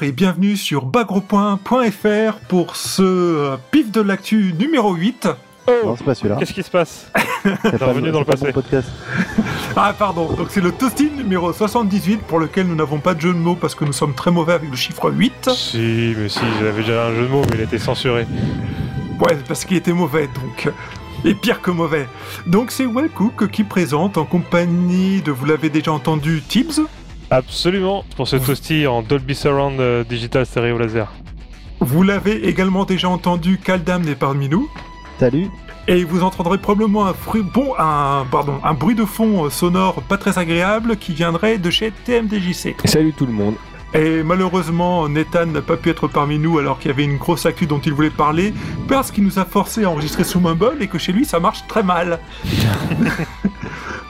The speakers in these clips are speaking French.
Bonjour et bienvenue sur bagropoint.fr pour ce euh, pif de l'actu numéro 8. Non, c'est pas celui-là. Qu'est-ce qui se passe C'est pas revenu dans le passé. podcast. Ah pardon, donc c'est le toasting numéro 78 pour lequel nous n'avons pas de jeu de mots parce que nous sommes très mauvais avec le chiffre 8. Si, mais si, j'avais déjà un jeu de mots, mais il a été censuré. Ouais, parce qu'il était mauvais donc. Et pire que mauvais. Donc c'est Wellcook qui présente en compagnie de, vous l'avez déjà entendu, Tibbs. Absolument, pour ce toasty en Dolby Surround euh, Digital Stereo Laser. Vous l'avez également déjà entendu, Kaldam n'est parmi nous. Salut. Et vous entendrez probablement un, fruit, bon, un, pardon, un bruit de fond euh, sonore pas très agréable qui viendrait de chez TMDJC. Salut tout le monde. Et malheureusement, Nathan n'a pas pu être parmi nous alors qu'il y avait une grosse actu dont il voulait parler parce qu'il nous a forcé à enregistrer sous Mumble et que chez lui ça marche très mal.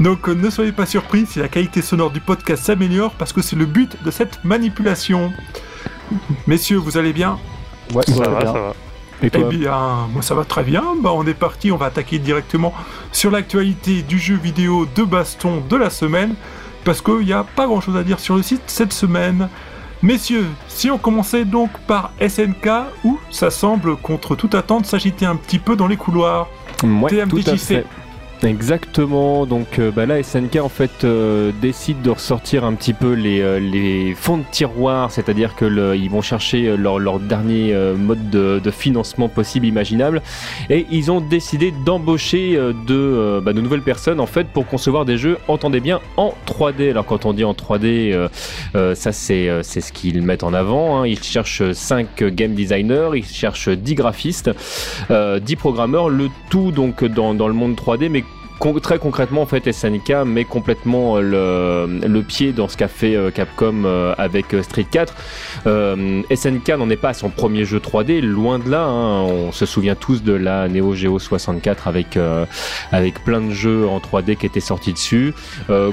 Donc euh, ne soyez pas surpris si la qualité sonore du podcast s'améliore parce que c'est le but de cette manipulation. Messieurs, vous allez bien? Ouais, Ça va, bien. ça va. Et Eh bien, moi ça va très bien. Bah, on est parti, on va attaquer directement sur l'actualité du jeu vidéo de baston de la semaine, parce qu'il n'y a pas grand chose à dire sur le site cette semaine. Messieurs, si on commençait donc par SNK, où ça semble, contre toute attente, s'agiter un petit peu dans les couloirs. Ouais, tout à TMDJC. fait. Exactement, donc euh, bah là SNK en fait euh, décide de ressortir un petit peu les, euh, les fonds de tiroir, c'est-à-dire que ils vont chercher euh, leur, leur dernier euh, mode de, de financement possible, imaginable, et ils ont décidé d'embaucher de, bah, de nouvelles personnes en fait pour concevoir des jeux, entendez bien, en 3D. Alors quand on dit en 3D, euh, euh, ça c'est ce qu'ils mettent en avant, hein. ils cherchent 5 game designers, ils cherchent 10 graphistes, euh, 10 programmeurs, le tout donc dans, dans le monde 3D, mais très concrètement en fait SNK met complètement euh, le, pied dans ce qu'a fait euh, Capcom euh, avec Street 4. Euh, SNK n'en est pas à son premier jeu 3D, loin de là. hein. on se souvient tous de la Neo Geo 64 avec avec plein de jeux en 3D qui étaient sortis dessus.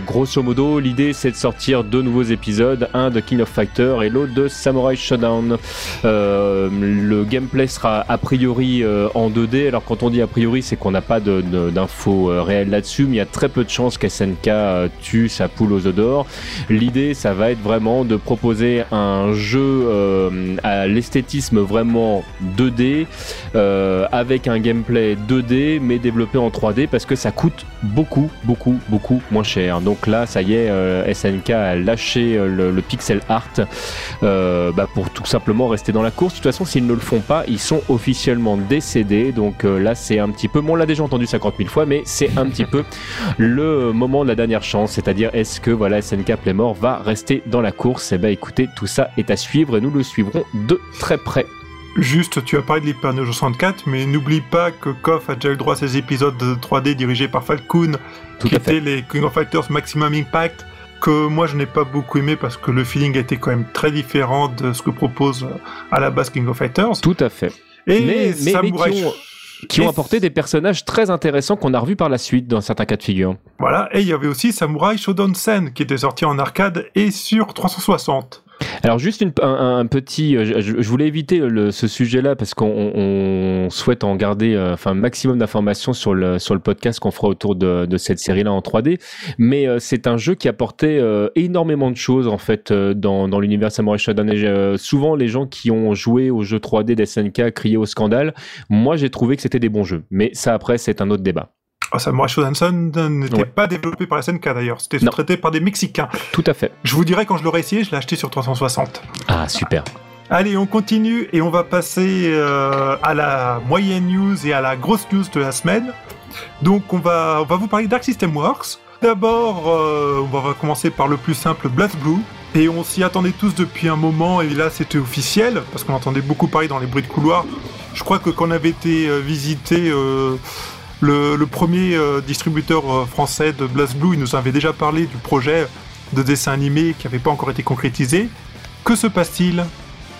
Grosso modo, l'idée c'est de sortir deux nouveaux épisodes, un de King of Fighter et l'autre de Samurai Shodown. Euh, le gameplay sera a priori en 2D. Alors quand on dit a priori, c'est qu'on n'a pas d'infos réelles là-dessus, mais il y a très peu de chances qu'SNK euh, tue sa poule aux œufs d'or. L'idée, ça va être vraiment de proposer un jeu euh, à l'esthétisme vraiment 2D, euh, avec un gameplay 2D, mais développé en 3D, parce que ça coûte beaucoup, beaucoup, beaucoup moins cher. Donc là, ça y est, SNK a lâché le, pixel art bah, pour tout simplement rester dans la course. De toute façon, s'ils ne le font pas, ils sont officiellement décédés. Donc là, c'est un petit peu, on l'a déjà entendu 50 000 fois, mais c'est un petit peu le moment de la dernière chance. C'est-à-dire, est-ce que voilà, SNK Playmore va rester dans la course? Eh ben, écoutez, tout ça est à suivre et nous le suivrons de très près. Juste, tu as parlé de l'Hyper Neo 64, mais n'oublie pas que KOF a déjà eu droit à ces épisodes de 3D dirigés par Falcon, Tout qui étaient les King of Fighters Maximum Impact, que moi je n'ai pas beaucoup aimé parce que le feeling été quand même très différent de ce que propose euh, à la base King of Fighters. Tout à fait. Et Mais- mais- Samurai Qui ont apporté des personnages très intéressants qu'on a revus par la suite dans certains cas de figure. Voilà, et il y avait aussi Samurai Shodown Sen qui était sorti en arcade et sur 360. Alors juste une- un, petit, euh, je, je voulais éviter le- ce sujet-là parce qu'on on- on souhaite en garder euh, enfin un maximum d'informations sur le sur le podcast qu'on fera autour de, de cette série-là en 3D. Mais euh, c'est un jeu qui apportait euh, énormément de choses en fait euh, dans, dans l'univers Samurai Shodown. Souvent les gens qui ont joué aux jeux 3D d'SNK criaient au scandale. Moi j'ai trouvé que c'était des bons jeux. Mais ça après c'est un autre débat. Oh, Samurai Shodown Sen n'était Ouais. pas développé par la SNK d'ailleurs, c'était sous-traité par des Mexicains. Tout à fait. Je vous dirai quand je l'aurai essayé, je l'ai acheté sur 360. Ah super. Allez, on continue et on va passer euh, à la moyenne news et à la grosse news de la semaine. Donc on va, on va vous parler d'Arc System Works. D'abord, euh, on va commencer par le plus simple, BlazBlue. Et on s'y attendait tous depuis un moment et là c'était officiel parce qu'on entendait beaucoup parler dans les bruits de couloir. Je crois que quand on avait été euh, visiter euh, le, premier euh, distributeur euh, français de BlazBlue, il nous avait déjà parlé du projet de dessin animé qui n'avait pas encore été concrétisé. Que se passe-t-il?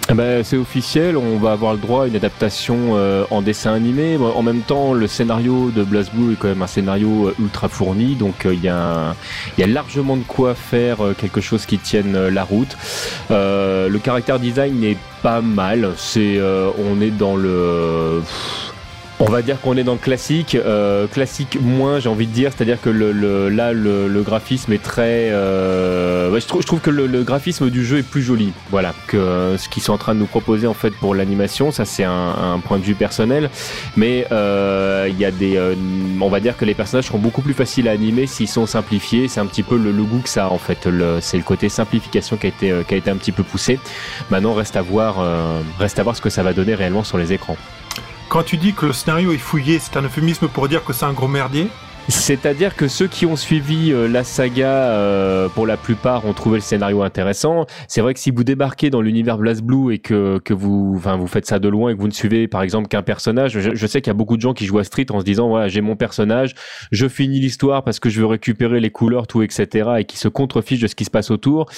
Ah bah, c'est officiel, on va avoir le droit à une adaptation euh, en dessin animé. En même temps, le scénario de BlazBlue est quand même un scénario ultra fourni, donc il y, a largement de quoi faire quelque chose qui tienne la route. Le caractère design est pas mal, c'est, on est dans le... on va dire qu'on est dans le classique, euh, classique moins, j'ai envie de dire, c'est-à-dire que le, là, le, graphisme est très. euh, je, trouve, que le, graphisme du jeu est plus joli, voilà, que euh, ce qu'ils sont en train de nous proposer en fait pour l'animation. Ça, c'est un, point de vue personnel, mais il y a des, on va dire que les personnages seront beaucoup plus faciles à animer s'ils sont simplifiés. C'est un petit peu le, goût que ça a en fait. C'est le côté simplification qui a été, qui a été un petit peu poussé. Maintenant, reste à voir, reste à voir ce que ça va donner réellement sur les écrans. Quand tu dis que le scénario est fouillé, c'est un euphémisme pour dire que c'est un gros merdier? C'est-à-dire que ceux qui ont suivi euh, la saga, euh, pour la plupart, ont trouvé le scénario intéressant. C'est vrai que si vous débarquez dans l'univers BlazBlue et que, que vous, enfin, vous faites ça de loin et que vous ne suivez par exemple qu'un personnage, je, je sais qu'il y a beaucoup de gens qui jouent à Street en se disant voilà j'ai mon personnage, je finis l'histoire parce que je veux récupérer les couleurs, tout, etc. et qui se contrefichent de ce qui se passe autour.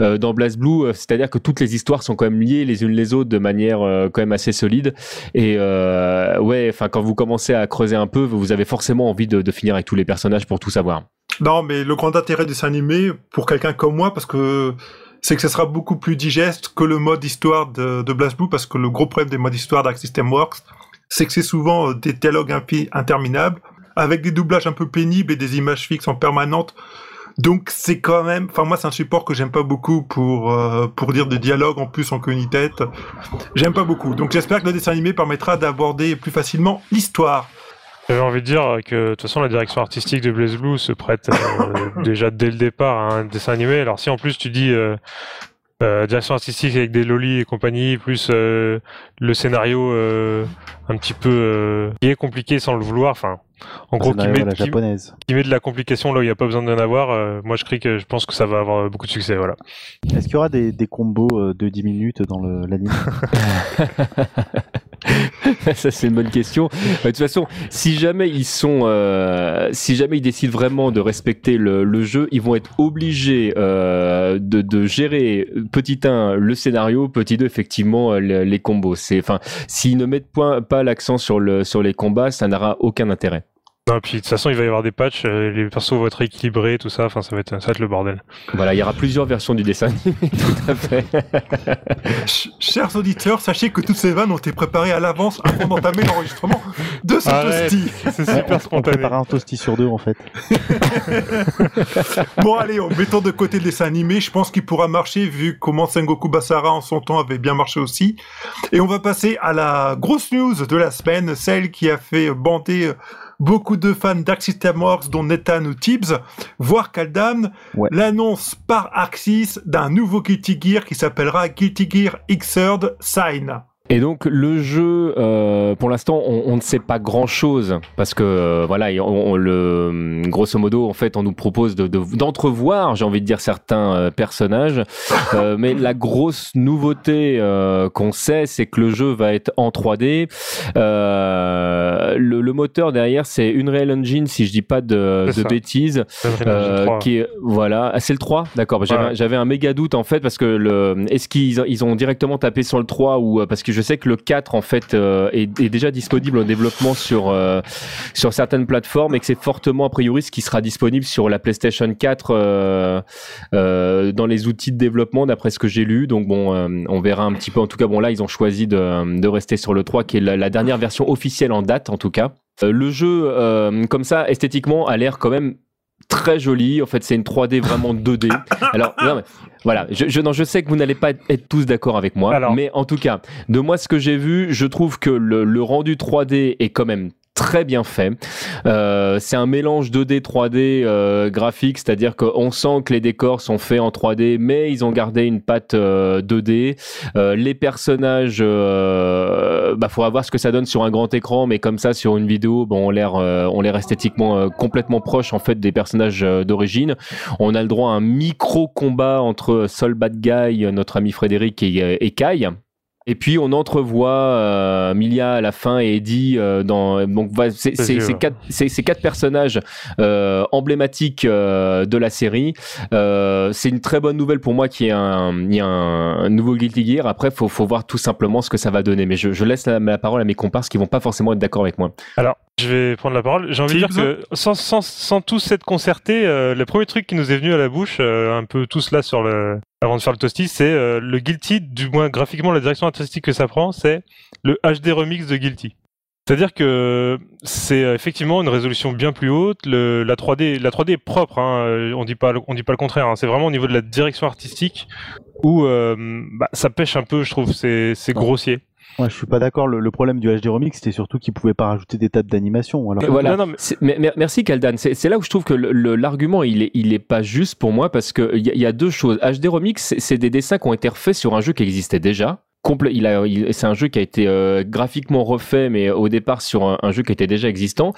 Euh, dans BlazBlue, euh, c'est-à-dire que toutes les histoires sont quand même liées les unes les autres de manière euh, quand même assez solide. Et euh, ouais, enfin quand vous commencez à creuser un peu, vous avez forcément envie de, de finir tous les personnages pour tout savoir. Non, mais le grand intérêt de dessin animé, pour quelqu'un comme moi, parce que c'est que ce sera beaucoup plus digeste que le mode histoire de, de BlazBlue, parce que le gros problème des modes histoire d'Arc System Works, c'est que c'est souvent euh, des dialogues interminables, avec des doublages un peu pénibles et des images fixes en permanente. Donc c'est quand même, enfin moi c'est un support que j'aime pas beaucoup pour euh, pour dire des dialogues en plus en queue ni tête. J'aime pas beaucoup. Donc j'espère que le dessin animé permettra d'aborder plus facilement l'histoire. J'avais envie de dire que de toute façon la direction artistique de Blaze Blue se prête euh, déjà dès le départ à un dessin animé. Alors si en plus tu dis euh, euh, direction artistique avec des lolis et compagnie, plus euh, le scénario euh, un petit peu euh, qui est compliqué sans le vouloir, enfin en gros qui met, à la qui, japonaise. qui met de la complication là où il n'y a pas besoin d'en avoir, euh, moi je crie que je pense que ça va avoir beaucoup de succès. Voilà. Est-ce qu'il y aura des, des combos de 10 minutes dans l'anime? Ça c'est une bonne question. Euh, De toute façon, si jamais ils sont, euh, si jamais ils décident vraiment de respecter le, le jeu, ils vont être obligés euh, de, de gérer petit 1 le scénario, petit 2 effectivement euh, le- les combos. C'est, enfin, s'ils ne mettent pas l'accent sur le sur les combats, ça n'aura aucun intérêt. Non, puis de toute façon il va y avoir des patchs, euh, les persos vont être équilibrés, tout ça, enfin ça va être ça va être le bordel. Voilà, il y aura plusieurs versions du dessin animé, tout à fait. Ch- Chers auditeurs, sachez que toutes ces vannes ont été préparées à l'avance avant d'entamer l'enregistrement de ce Arrête. toasty. C'est On- super on, spontané. prépare un toasty sur deux en fait. Bon allez, en mettant de côté le dessin animé, je pense qu'il pourra marcher vu comment Sengoku Basara en son temps avait bien marché aussi. Et on va passer à la grosse news de la semaine, celle qui a fait bander beaucoup de fans d'Arc System Works, dont Nathan ou Tibbs, voire Kaldam, Ouais. l'annonce par Axis d'un nouveau Guilty Gear qui s'appellera Guilty Gear Xrd Sign. Et donc le jeu, euh, pour l'instant, on, on ne sait pas grand-chose parce que euh, voilà, on, on le grosso modo, en fait, on nous propose de- de- d'entrevoir, j'ai envie de dire certains euh, personnages, Euh, mais la grosse nouveauté euh, qu'on sait, c'est que le jeu va être en 3D. Euh, le, le moteur derrière, c'est Unreal Engine, si je dis pas de, de bêtises. Unreal Engine Euh, 3. qui est voilà Ah, c'est le 3 d'accord j'avais Ouais. j'avais un méga doute en fait parce que le est-ce qu'ils ils ont directement tapé sur le 3 ou parce que je sais que le 4 en fait euh, est, est déjà disponible en développement sur euh, sur certaines plateformes et que c'est fortement a priori ce qui sera disponible sur la PlayStation 4 euh, euh, dans les outils de développement d'après ce que j'ai lu. Donc bon euh, on verra un petit peu. En tout cas bon là ils ont choisi de, de rester sur le 3 qui est la, la dernière version officielle en date en tout cas. Le jeu comme ça esthétiquement a l'air quand même très joli. En fait, c'est une 3D vraiment 2D. Alors, non, mais, voilà, je, je, non, je sais que vous n'allez pas être tous d'accord avec moi, Alors. mais en tout cas, de moi, ce que j'ai vu, je trouve que le, le rendu 3D est quand même très bien fait. Euh, c'est un mélange 2D 3D euh, graphique, c'est-à-dire qu'on sent que les décors sont faits en 3D, mais ils ont gardé une patte euh, 2D. Euh, les personnages, euh, bah faudra voir ce que ça donne sur un grand écran, mais comme ça sur une vidéo, bon, on l'air, euh, on l'air esthétiquement euh, complètement proche en fait des personnages euh, d'origine. On a le droit à un micro combat entre Sol Bad Guy, notre ami Frédéric et, et Kai. Et puis on entrevoit euh, Milia à la fin et Eddie euh, dans donc va- c'est c'est quatre quatre personnages euh, emblématiques euh, de la série. Euh, c'est une très bonne nouvelle pour moi qu'il y ait un y a un, un nouveau Guilty Gear. Après faut faut voir tout simplement ce que ça va donner. Mais je, je laisse la, la parole à mes comparses qui vont pas forcément être d'accord avec moi. Alors, je vais prendre la parole. J'ai envie de dire que sans, sans, sans tous s'être concertés, euh, le premier truc qui nous est venu à la bouche, euh, un peu tous là sur le, avant de faire le toasty, c'est euh, le Guilty, du moins graphiquement la direction artistique que ça prend, c'est le HD remix de Guilty. C'est-à-dire que c'est effectivement une résolution bien plus haute. Le, la 3D, la 3D est propre. Hein, on dit pas, on dit pas le contraire. Hein. C'est vraiment au niveau de la direction artistique où euh, bah, ça pêche un peu. Je trouve c'est grossier. Ouais, je suis pas d'accord. Le, le problème du HD Remix, c'était surtout qu'il pouvait pas rajouter d'étapes d'animation. Alors... Voilà. Non, non, mais- merci Kaldan. C'est c'est là où je trouve que le- le- l'argument il est, il est pas juste pour moi parce que il y, y a deux choses. HD Remix, c'est- c'est des dessins qui ont été refaits sur un jeu qui existait déjà. Il c'est un jeu qui a été euh, graphiquement refait, mais au départ sur un, jeu qui était déjà existant.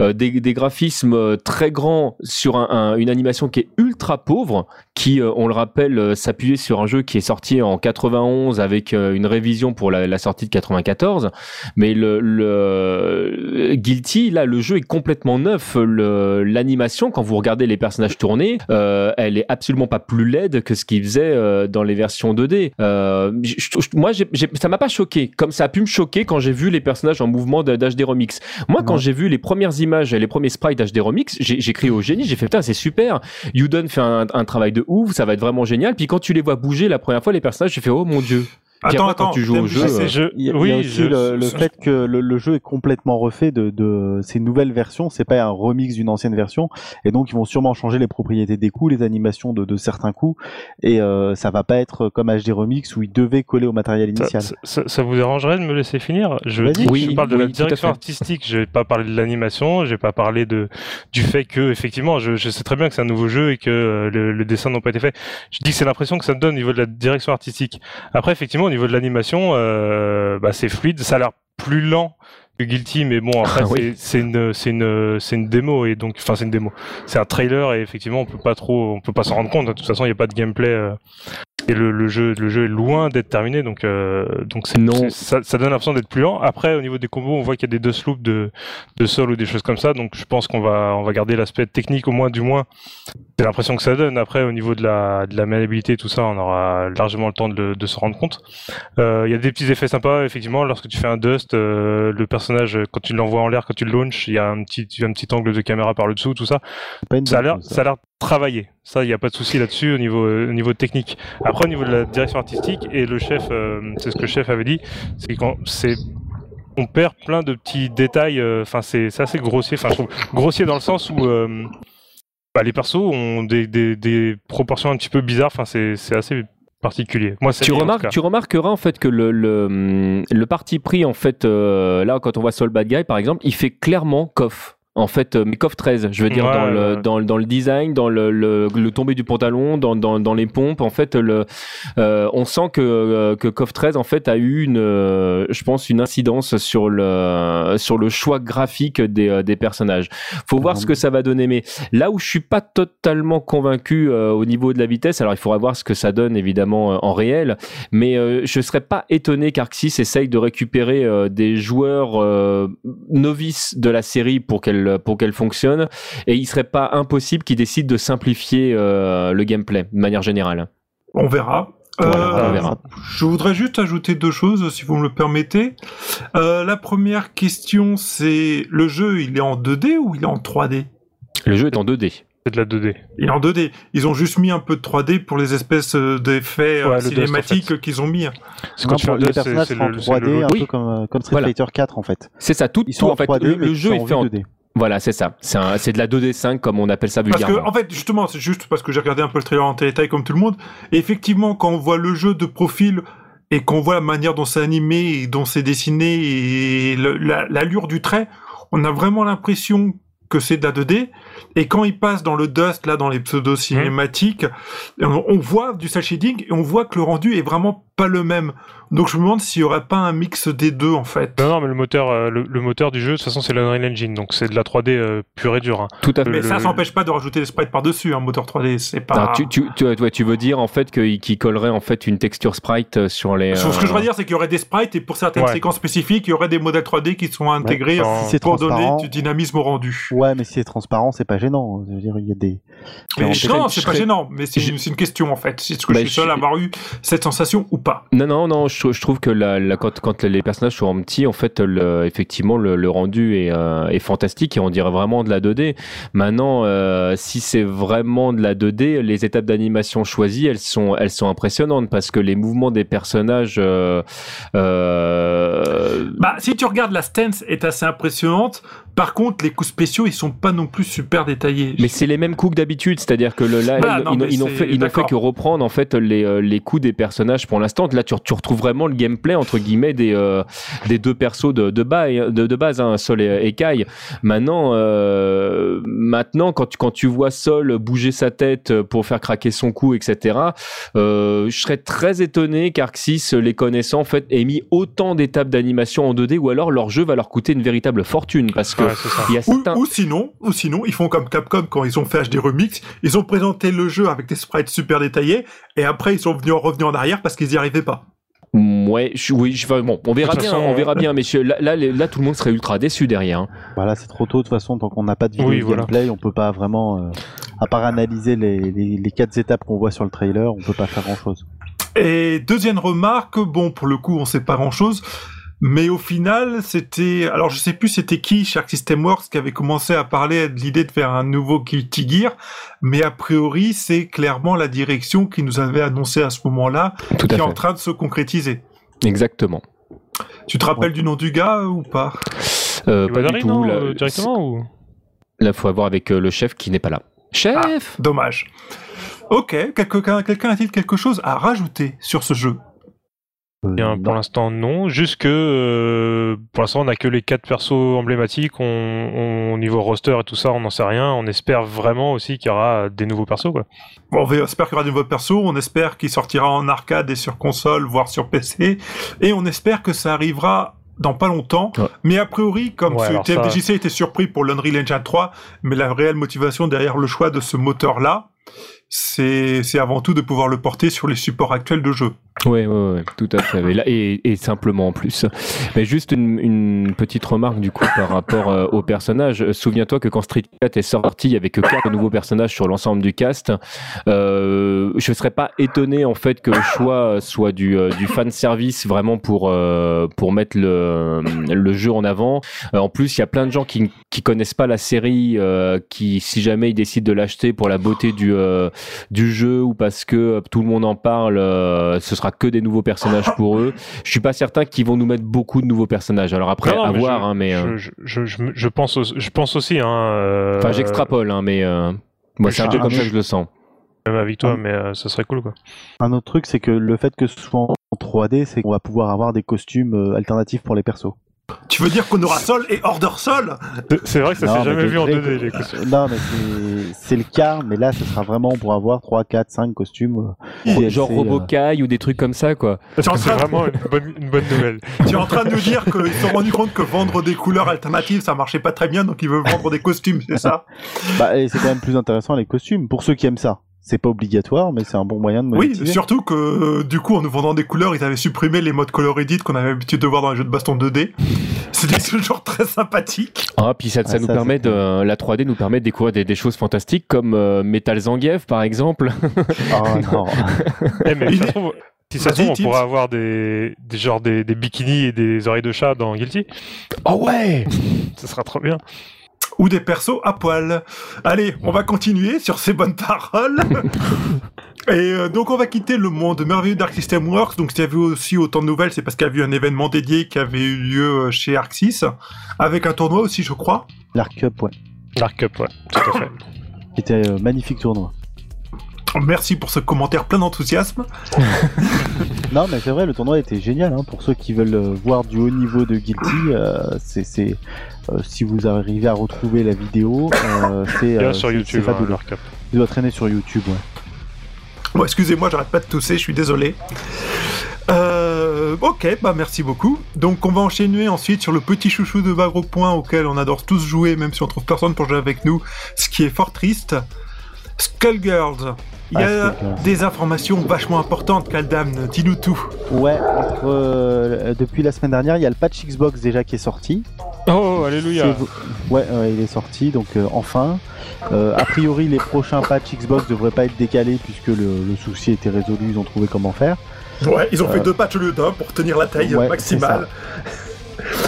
Euh, des, graphismes euh, très grands sur un- un- une animation qui est ultra pauvre, qui, on le rappelle, s'appuyait sur un jeu qui est sorti en 91 avec une révision pour la, sortie de 94. Mais le, Guilty, là, le jeu est complètement neuf. L'animation, quand vous regardez les personnages tournés, euh, elle est absolument pas plus laide que ce qu'ils faisaient dans les versions 2D. Euh, je- je- moi, j'ai- j'ai- ça m'a pas choqué, comme ça a pu me choquer quand j'ai vu les personnages en mouvement d'HD Remix. Moi, quand j'ai vu les premières images les premiers sprites d'HD Remix, j'ai j'ai crié au génie, j'ai fait putain, c'est super. Yudon fait un, un travail de ouf, ça va être vraiment génial. Puis quand tu les vois bouger la première fois, les personnages, j'ai fait oh mon dieu. Attends, après, quand attends. tu joues au jeu, euh, Il y a, oui, il y a aussi je- le, le fait que le, le jeu est complètement refait de, de ces nouvelles versions. C'est pas un remix d'une ancienne version, et donc ils vont sûrement changer les propriétés des coups, les animations de, de certains coups, et euh, ça va pas être comme HD Remix où il devait coller au matériel initial. ça- ça- ça vous dérangerait de me laisser finir? Je, dis que Oui, je parle de oui, la direction artistique. Je vais pas parler de l'animation. Je vais pas parler de du fait que effectivement, je, je sais très bien que c'est un nouveau jeu et que euh, le, le dessin n'a pas été fait. Je dis que c'est l'impression que ça me donne au niveau de la direction artistique. Après, effectivement, au niveau de l'animation, euh, bah, c'est fluide. Ça a l'air plus lent Guilty, mais bon, après, Ah oui. c'est- une c'est une une démo et donc, enfin, c'est une démo. C'est un trailer et effectivement, on peut pas trop, on peut pas s'en rendre compte. De toute façon, il n'y a pas de gameplay. euh, et le, le jeu, le jeu est loin d'être terminé, donc euh, donc c'est, Non. ça, ça donne l'impression d'être plus lent. Après, au niveau des combos, on voit qu'il y a des deux loops de de sol ou des choses comme ça, donc je pense qu'on va on va garder l'aspect technique au moins du moins. C'est l'impression que ça donne. Après, au niveau de la de la maniabilité, tout ça, on aura largement le temps de, de se rendre compte. Euh, Il y a des petits effets sympas, effectivement. Lorsque tu fais un dust, euh, le personnage, quand tu l'envoies en l'air, quand tu le launches, il y a un petit un petit angle de caméra par le dessous, tout ça. Ça a l'air, chose, ça. ça a l'air travaillé. Ça, il n'y a pas de souci là-dessus au niveau, au niveau technique. Après, au niveau de la direction artistique, et le chef, euh, c'est ce que le chef avait dit, c'est quand c'est on perd plein de petits détails. euh, Enfin, c'est c'est assez grossier. Enfin, je trouve grossier dans le sens où euh, bah, les persos ont des, des, des proportions un petit peu bizarres. Enfin, c'est c'est assez particulier. Moi, tu remarques, tu remarqueras en fait que le, le, le parti pris en fait euh, là quand on voit Soul Bad Guy par exemple, il fait clairement KOF. En fait, mais KOF 13, je veux dire Ouais, dans, le, ouais. dans, le- dans le design, dans le, le, le tombé du pantalon, dans, dans, dans les pompes, en fait, le, euh, on sent que, euh, que KOF 13 en fait a eu une, euh, je pense, une incidence sur le, sur le choix graphique des, euh, des personnages. Faut voir ce que ça va donner, mais là où je suis pas totalement convaincu au niveau de la vitesse, alors il faudra voir ce que ça donne évidemment en réel, mais je serais pas étonné qu'Arxis essaye de récupérer des joueurs novices de la série pour qu'elle pour qu'elle fonctionne, et il serait pas impossible qu'ils décident de simplifier euh, le gameplay de manière générale. On verra. Voilà, Euh, on verra. Je voudrais juste ajouter deux choses, si vous me le permettez. Euh, la première question, c'est le jeu, il est en 2D ou il est en 3D Le jeu est en 2D. C'est de la 2D. Il est en 2D. Ils ont juste mis un peu de 3D pour les espèces euh, d'effets euh, Ouais, cinématiques en qu'ils ont mis. C'est Non, quand tu pour un les personnages en le- c'est le 3D, un. Oui. peu comme, comme Street Voilà. Fighter 4 en fait. C'est ça, tout, Ils tout sont en en fait. 3D, le, mais le jeu est en fait en 2D. Voilà, c'est ça. C'est un- c'est de la 2D5 comme on appelle ça Parce vulgairement. que, en fait, justement, c'est juste parce que j'ai regardé un peu le trailer en détail comme tout le monde. Et effectivement, quand on voit le jeu de profil et qu'on voit la manière dont c'est animé et dont c'est dessiné et la- l'allure du trait, on a vraiment l'impression que c'est de la 2D. Et quand il passe dans le dust, là, dans les pseudo cinématiques, on, on voit du cel shading et on voit que le rendu est vraiment pas le même. Donc je me demande s'il y aurait pas un mix des deux, en fait. Non, non, mais le moteur, euh, le, le moteur du jeu, de toute façon, c'est l'Unreal Engine, donc c'est de la 3D euh, pure et dure. hein. Tout à fait. Mais le- ça s'empêche pas de rajouter des sprites par-dessus, un moteur 3D. C'est pas. Ah, tu, tu, tu, ouais, tu veux dire en fait qu'il collerait en fait une texture sprite euh, sur les. Ce que je euh, veux dire, c'est qu'il y aurait des sprites et pour certaines Ouais. séquences spécifiques, il y aurait des modèles 3D qui sont intégrés Ouais, Si c'est pour donner du dynamisme au rendu. Ouais, Ouais, mais si c'est transparent, c'est pas gênant. Je veux dire, il y a des. Mais en non, c'est pas gênant, mais c'est je- une, question en fait. Est-ce que Bah, je suis seul je- à avoir eu cette sensation ou pas? Non, non, non, je, je trouve que la, la- quand, quand les personnages sont petits, en fait, le, effectivement, le, le rendu est, euh, est fantastique et on dirait vraiment de la 2D. Maintenant, euh, si c'est vraiment de la 2D, les étapes d'animation choisies, elles sont, elles sont impressionnantes parce que les mouvements des personnages. euh, euh, Bah, si tu regardes, la stance est assez impressionnante. Par contre, les coups spéciaux, ils sont pas non plus super détaillés. Mais c'est les mêmes coups que d'habitude, c'est-à-dire que le, là, Bah, ils, non, ils- mais ils n'ont fait, que reprendre en fait les, euh, les coups des personnages pour l'instant. Là, tu, tu retrouves vraiment le gameplay entre guillemets des, euh, des deux persos de, de, bas, de, de base, hein, Sol et, et Kai. Maintenant, euh, maintenant, quand tu, quand tu vois Sol bouger sa tête pour faire craquer son cou, etc., euh, je serais très étonné qu'Arxis, les connaissant, en fait, ait mis autant d'étapes d'animation en 2D, ou alors leur jeu va leur coûter une véritable fortune parce que Ouais, c'est ça. il y a Ou, certains. ou sinon, ou sinon, ils font comme Capcom quand ils ont fait HD Remix, ils ont présenté le jeu avec des sprites super détaillés, et après ils sont venus revenus en arrière parce qu'ils y arrivaient pas. Ouais, je, oui, je, bon, on verra bien, façon, on euh, verra bien, mais je- là, là, tout le monde serait ultra déçu derrière. hein. Voilà, c'est trop tôt de toute façon, tant qu'on n'a pas de vidéo Oui, de voilà. gameplay, on peut pas vraiment, euh, à part analyser les, les, les quatre étapes qu'on voit sur le trailer, on peut pas faire grand chose. Et deuxième remarque, bon, pour le coup, on sait pas grand chose, mais au final, c'était, alors je sais plus c'était qui, Shark System Works, qui avait commencé à parler de l'idée de faire un nouveau Guilty Gear, mais a priori, c'est clairement la direction qui nous avait annoncé à ce moment-là, Tout qui est en train de se concrétiser. Exactement. Tu te rappelles du nom du gars ou pas? Euh, pas du tout. non, Là, euh, directement ou? Là, faut avoir avec euh, le chef qui n'est pas là. Chef Dommage. Ok, quelqu'un quelqu'un a-t-il quelque chose à rajouter sur ce jeu? Bien, non. pour l'instant, non. Juste que euh, pour l'instant, on a que les quatre persos emblématiques. On, on- au niveau roster et tout ça, on n'en sait rien. On espère vraiment aussi qu'il y aura des nouveaux persos. Quoi. Bon, on espère qu'il y aura de nouveaux persos, on espère qu'il sortira en arcade et sur console, voire sur PC, et on espère que ça arrivera dans pas longtemps. Ouais. Mais a priori, comme Ouais, ce alors ça- TFDJC était surpris pour l'Unreal Engine 3, mais la réelle motivation derrière le choix de ce moteur-là, c'est avant tout de pouvoir le porter sur les supports actuels de jeu. Ouais, ouais, ouais, tout à fait. Et, et, simplement en plus. Mais juste une, une petite remarque du coup par rapport euh, au personnage. Euh, Souviens-toi que quand Street 4 est sorti, il y avait que quatre nouveaux personnages sur l'ensemble du cast. Euh, je serais pas étonné en fait que le choix soit du, euh, du fan service vraiment pour euh, pour mettre le, le jeu en avant. Euh, en plus, il y a plein de gens qui qui connaissent pas la série, euh, qui si jamais ils décident de l'acheter pour la beauté du du jeu ou parce que tout le monde en parle, ce sera que des nouveaux personnages pour eux. Je suis pas certain qu'ils vont nous mettre beaucoup de nouveaux personnages. Alors après, Non, non, à mais voir, je, hein, mais euh, je, je, je, je pense, aussi- je pense aussi. Hein, euh, enfin, j'extrapole, hein, mais euh, moi, c'est un peu comme ça que je le sens. Même avec toi, mais euh, ça serait cool. Quoi. Un autre truc, c'est que le fait que ce soit en 3D, c'est qu'on va pouvoir avoir des costumes euh, alternatifs pour les persos. Tu veux dire qu'on aura Sol et Order Sol C'est vrai que ça s'est mais jamais vu en vrais 2D, co- les costumes. Euh, Non, mais c'est- le cas, mais là, ce sera vraiment pour avoir 3, 4, 5 costumes. euh, DLC, Genre euh, Robokai ou des trucs comme ça, quoi. Que c'est vraiment une bonne, une bonne nouvelle. Tu es en train de nous dire qu'ils se sont rendus compte que vendre des couleurs alternatives, ça marchait pas très bien, donc ils veulent vendre des costumes, c'est ça? Bah, et c'est quand même plus intéressant les costumes, pour ceux qui aiment ça. C'est pas obligatoire, mais c'est un bon moyen de Oui, motiver. surtout que euh, du coup, en nous vendant des couleurs, ils avaient supprimé les modes color edit qu'on avait l'habitude de voir dans les jeux de baston 2D. C'était toujours très sympathique. Ah, puis ça, ça Ah, nous ça, permet de, la 3D nous permet de découvrir des, des choses fantastiques comme euh, Metal Zangief, par exemple. Oh non. Eh, mais ça trouve, si ça se on Tips. pourrait avoir des, des genres des, des bikinis et des oreilles de chat dans Guilty. Oh ouais Ce sera trop bien. Ou des persos à poil. Allez, on va continuer sur ces bonnes paroles. Et euh, donc on va quitter le monde merveilleux d'Arc System Works. Donc s'il y avait aussi autant de nouvelles, c'est parce qu'il y a eu un événement dédié qui avait eu lieu euh, chez Arc 6, avec un tournoi aussi, je crois. L'Arc Cup, ouais. L'arc Cup, ouais, tout à fait. Qui était euh, magnifique tournoi. Merci pour ce commentaire plein d'enthousiasme. Non, mais c'est vrai, le tournoi était génial. Hein, pour ceux qui veulent euh, voir du haut niveau de Guilty, euh, c'est, euh, si vous arrivez à retrouver la vidéo, euh, c'est, euh, sur YouTube, hein, fabuleux. Il doit traîner sur YouTube, ouais. Bon, excusez-moi, j'arrête pas de tousser, je suis désolé. Euh, ok, bah merci beaucoup. Donc on va enchaîner ensuite sur le petit chouchou de Bagro Point auquel on adore tous jouer, même si on trouve personne pour jouer avec nous, ce qui est fort triste. Skullgirls. Il y Ah, a Skullgirls. des informations vachement importantes, Kaldam, dis-nous tout. Ouais, entre, euh, depuis la semaine dernière, il y a le patch Xbox déjà qui est sorti. Oh, alléluia Ouais, ouais, il est sorti, donc euh, enfin. Euh, a priori, les prochains patchs Xbox devraient pas être décalés puisque le, le souci était résolu, ils ont trouvé comment faire. Ouais, ils ont fait deux patchs au lieu d'un pour tenir la taille Ouais, maximale.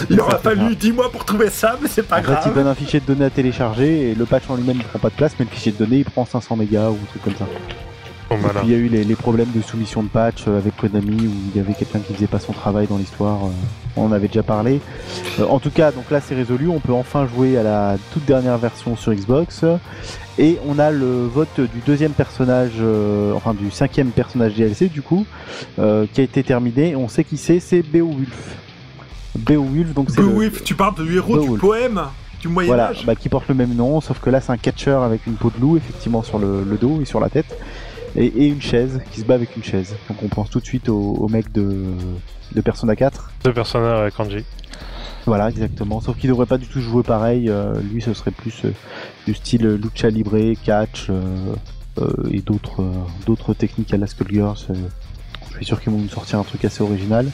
Il aura fallu 10 mois pour trouver ça, mais c'est pas En fait, ils grave. donnent un fichier de données à télécharger et le patch en lui-même ne prend pas de place, mais le fichier de données il prend 500 mégas ou un truc comme ça. Bon, Et puis il y a eu les, les problèmes de soumission de patch euh, avec Konami où il y avait quelqu'un qui faisait pas son travail dans l'histoire. euh, on en avait déjà parlé. Euh, en tout cas, donc là c'est résolu. On peut enfin jouer à la toute dernière version sur Xbox. Et on a le vote du deuxième personnage, euh, enfin du cinquième personnage DLC du coup, euh, qui a été terminé. On sait qui c'est, c'est Beowulf. Beowulf, donc c'est le- Beowulf, tu parles du héros du Beowulf. poème du Moyen voilà, Âge bah, qui porte le même nom, sauf que là c'est un catcheur avec une peau de loup effectivement sur le, le dos et sur la tête, et, et une chaise, qui se bat avec une chaise. Donc on pense tout de suite au, au mec de, de Persona 4. Deux personnages avec Kanji. Voilà, exactement. Sauf qu'il devrait pas du tout jouer pareil. euh, lui, ce serait plus euh, du style lucha libre, catch euh, euh, et d'autres euh, d'autres techniques à la Skullgirls. euh. je suis sûr qu'ils vont nous sortir un truc assez original.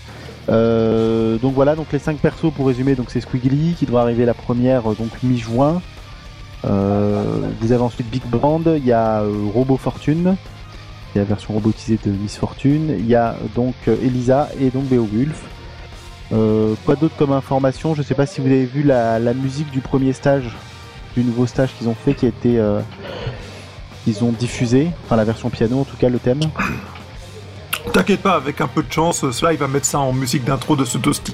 Euh, donc voilà, donc les 5 persos pour résumer, donc c'est Squiggly qui doit arriver la première euh, donc mi-juin. Euh, vous avez ensuite Big Band, il y a Robot Fortune, il y a la version robotisée de Miss Fortune, il y a donc Elisa et donc Beowulf. Euh, quoi d'autre comme information? Je sais pas si vous avez vu la, la musique du premier stage, du nouveau stage qu'ils ont fait, qui a été, qu'ils ont diffusé, enfin la version piano en tout cas le thème. T'inquiète pas, avec un peu de chance, cela il va mettre ça en musique d'intro de ce toasty.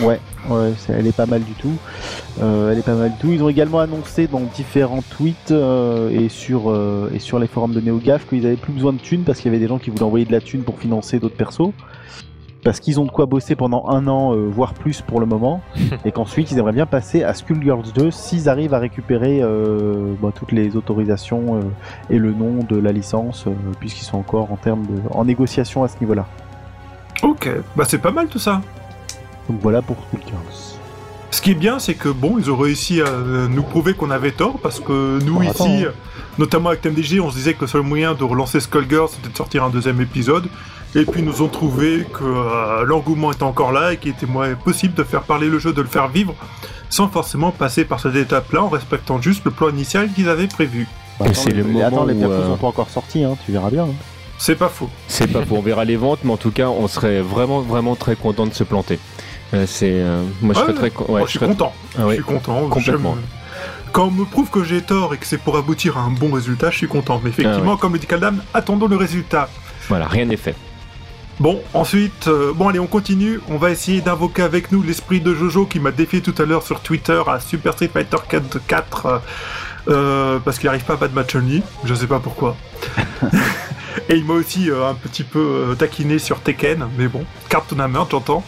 Ouais, ouais, elle est pas mal du tout. Euh, elle est pas mal du tout. Ils ont également annoncé dans différents tweets euh, et sur euh, et sur les forums de NeoGaf qu'ils avaient plus besoin de thunes parce qu'il y avait des gens qui voulaient envoyer de la thune pour financer d'autres persos. Parce qu'ils ont de quoi bosser pendant un an, euh, voire plus pour le moment, et qu'ensuite ils aimeraient bien passer à Skullgirls 2 s'ils arrivent à récupérer euh, bah, toutes les autorisations euh, et le nom de la licence, euh, puisqu'ils sont encore en termes de en négociation à ce niveau-là. Ok, bah c'est pas mal tout ça. Donc voilà pour Skullgirls. Ce qui est bien, c'est que bon, ils ont réussi à nous prouver qu'on avait tort, parce que nous Bon, ici, attends, hein. notamment avec TMDG, on se disait que le seul moyen de relancer Skullgirls, c'était de sortir un deuxième épisode. Et puis nous ont trouvé que euh, l'engouement était encore là et qu'il était moins possible de faire parler le jeu, de le faire vivre, sans forcément passer par cette étape-là, en respectant juste le plan initial qu'ils avaient prévu. Bah, Et attends, c'est les- le moment attends, les euh, sont pas encore sortis, hein, tu verras bien. hein. C'est pas faux. C'est pas faux, on verra les ventes, mais en tout cas, on serait vraiment, vraiment très content de se planter. Euh, c'est, euh, moi, je serais très, con- ouais, Moi, je suis serais- content. Ah ouais. Je suis content. Complètement. Quand on me prouve que j'ai tort et que c'est pour aboutir à un bon résultat, je suis content. Mais effectivement, Ah comme le dit Kaldam, attendons le résultat. Voilà, rien n'est fait. Bon, ensuite, euh, bon allez, on continue. On va essayer d'invoquer avec nous l'esprit de Jojo qui m'a défié tout à l'heure sur Twitter à Super Street Fighter 4, 4 euh, parce qu'il n'arrive pas à battre ma Chun-Li. Je sais pas pourquoi. Et il m'a aussi euh, un petit peu euh, taquiné sur Tekken, mais bon, carte tournament, j'entends.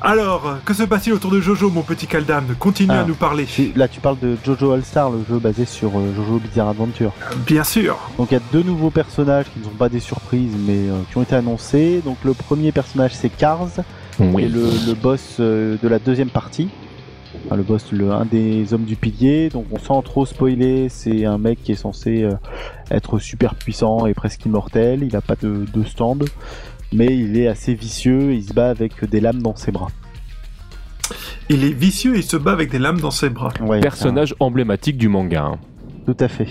Alors, que se passe-t-il autour de Jojo, mon petit Kaldam Continue Ah. à nous parler. Là, tu parles de Jojo All-Star, le jeu basé sur euh, Jojo Bizarre Adventure. Bien sûr. Donc, il y a deux nouveaux personnages qui ne sont pas des surprises, mais euh, qui ont été annoncés. Donc, le premier personnage, c'est Cars, qui Oui. est le, le boss euh, de la deuxième partie. Enfin, le boss, le, un des hommes du pilier. Donc, on sans trop spoiler, c'est un mec qui est censé euh, être super puissant et presque immortel. Il n'a pas de, de stand, mais il est assez vicieux. Et il se bat avec des lames dans ses bras. Il est vicieux et il se bat avec des lames dans ses bras. Ouais, Personnage emblématique du manga. hein. Tout à fait.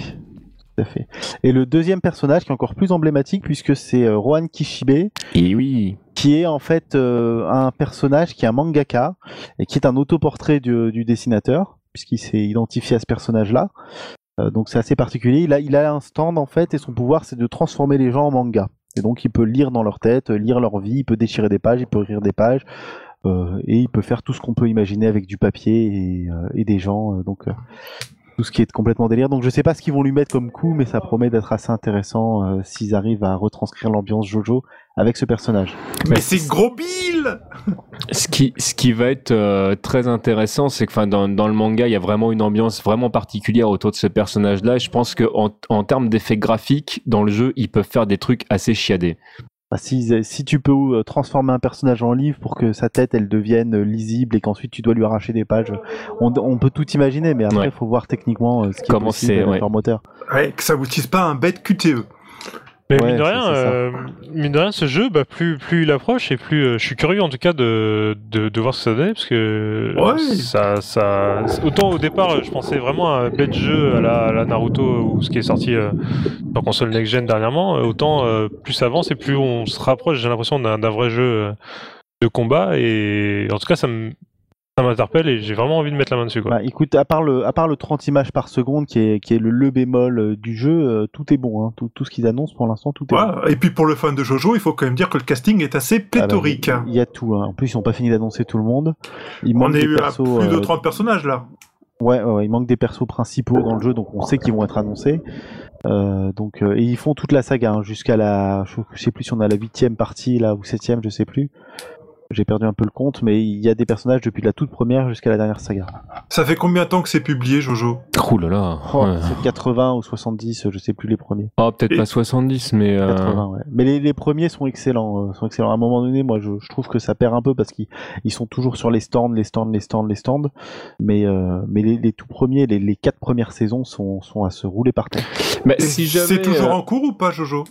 Tout à fait. Et le deuxième personnage qui est encore plus emblématique puisque c'est euh, Rohan Kishibe, Et oui. qui est en fait euh, un personnage qui est un mangaka et qui est un autoportrait du, du dessinateur puisqu'il s'est identifié à ce personnage-là. Euh, donc c'est assez particulier. Il a, il a un stand en fait et son pouvoir c'est de transformer les gens en manga. Et donc il peut lire dans leur tête, lire leur vie, il peut déchirer des pages, il peut rire des pages. euh, et il peut faire tout ce qu'on peut imaginer avec du papier et, et des gens. donc tout ce qui est complètement délire. Donc je sais pas ce qu'ils vont lui mettre comme coup, mais ça promet d'être assez intéressant euh, s'ils arrivent à retranscrire l'ambiance Jojo avec ce personnage. Mais c'est gros Bill Ce qui, ce qui va être euh, très intéressant, c'est que enfin, dans, dans le manga, il y a vraiment une ambiance vraiment particulière autour de ce personnage-là. Et je pense qu'en en termes d'effets graphiques, dans le jeu, ils peuvent faire des trucs assez chiadés. Bah, si, si tu peux euh, transformer un personnage en livre pour que sa tête elle devienne euh, lisible et qu'ensuite tu dois lui arracher des pages, on, on peut tout imaginer, mais après il Ouais. faut voir techniquement euh, ce qui Comment est possible c'est, avec ouais. leur moteur. Ouais, que ça pas un bête QTE. Mais Ouais, mine, de c'est- rien, c'est ça. euh, mine de rien, ce jeu, bah, plus, plus il approche et plus euh, je suis curieux en tout cas de, de, de voir ce que ça donne parce que Ouais. ça, ça, autant au départ, je pensais vraiment à un bête jeu à la, à la Naruto ou ce qui est sorti euh, sur console next-gen dernièrement, euh, autant euh, plus ça avance et plus on se rapproche, j'ai l'impression d'un vrai jeu euh, de combat et en tout cas ça me ça m'interpelle et j'ai vraiment envie de mettre la main dessus quoi. Bah, écoute, à part le, à part le 30 images par seconde qui est, qui est le, le bémol euh, du jeu, euh, tout est bon. Hein. Tout, tout ce qu'ils annoncent pour l'instant, tout est bon. Et puis pour le fan de Jojo, il faut quand même dire que le casting est assez Ah bah, pléthorique. Il y a tout. hein. En plus, ils n'ont pas fini d'annoncer tout le monde. Il On manque est des eu à persos. plus de euh, 30 personnages là. Ouais, ouais, ouais, il manque des persos principaux dans le jeu, donc on sait qu'ils vont être annoncés. Euh, donc, euh, et ils font toute la saga hein, jusqu'à la, je, je sais plus si on a la huitième partie là ou septième, je sais plus. J'ai perdu un peu le compte, mais il y a des personnages depuis la toute première jusqu'à la dernière saga. Ça fait combien de temps que c'est publié, Jojo? Ouh là là. Oh, Ouais. C'est 80 ou 70, je sais plus les premiers. Oh, peut-être Et- pas 70, mais. euh, 80, ouais. Mais les, les premiers sont excellents, euh, sont excellents. À un moment donné, moi, je, je trouve que ça perd un peu parce qu'ils ils sont toujours sur les stands, les stands, les stands, les stands. Mais, euh, mais les, les tout premiers, les, les quatre premières saisons sont, sont à se rouler par terre. mais si jamais. C'est toujours euh, en cours ou pas, Jojo?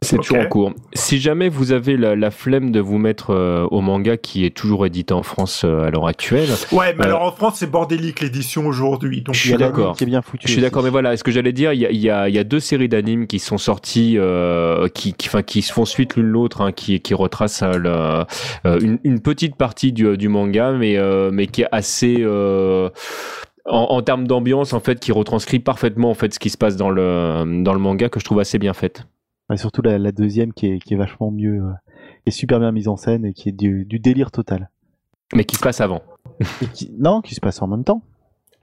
C'est toujours en cours. Si jamais vous avez la, la flemme de vous mettre euh, au manga qui est toujours édité en France euh, à l'heure actuelle, Ouais, mais Euh, alors en France, c'est bordélique l'édition aujourd'hui. Donc Je suis d'accord. Qui est bien foutu. je suis d'accord, mais voilà, ce que j'allais dire, il y a, y a- y a deux séries d'animes qui sont sorties, euh, qui, qui, qui se font suite l'une l'autre, hein, qui, qui retracent euh, euh, une, une petite partie du, du manga, mais, euh, mais qui est assez... euh, en, en termes d'ambiance, en fait, qui retranscrit parfaitement en fait ce qui se passe dans le dans le manga, que je trouve assez bien faite. Surtout la, la deuxième qui est, qui est vachement mieux, euh, qui est super bien mise en scène et qui est du, du délire total. Mais qui se passe avant. Et qui, non, qui se passe en même temps.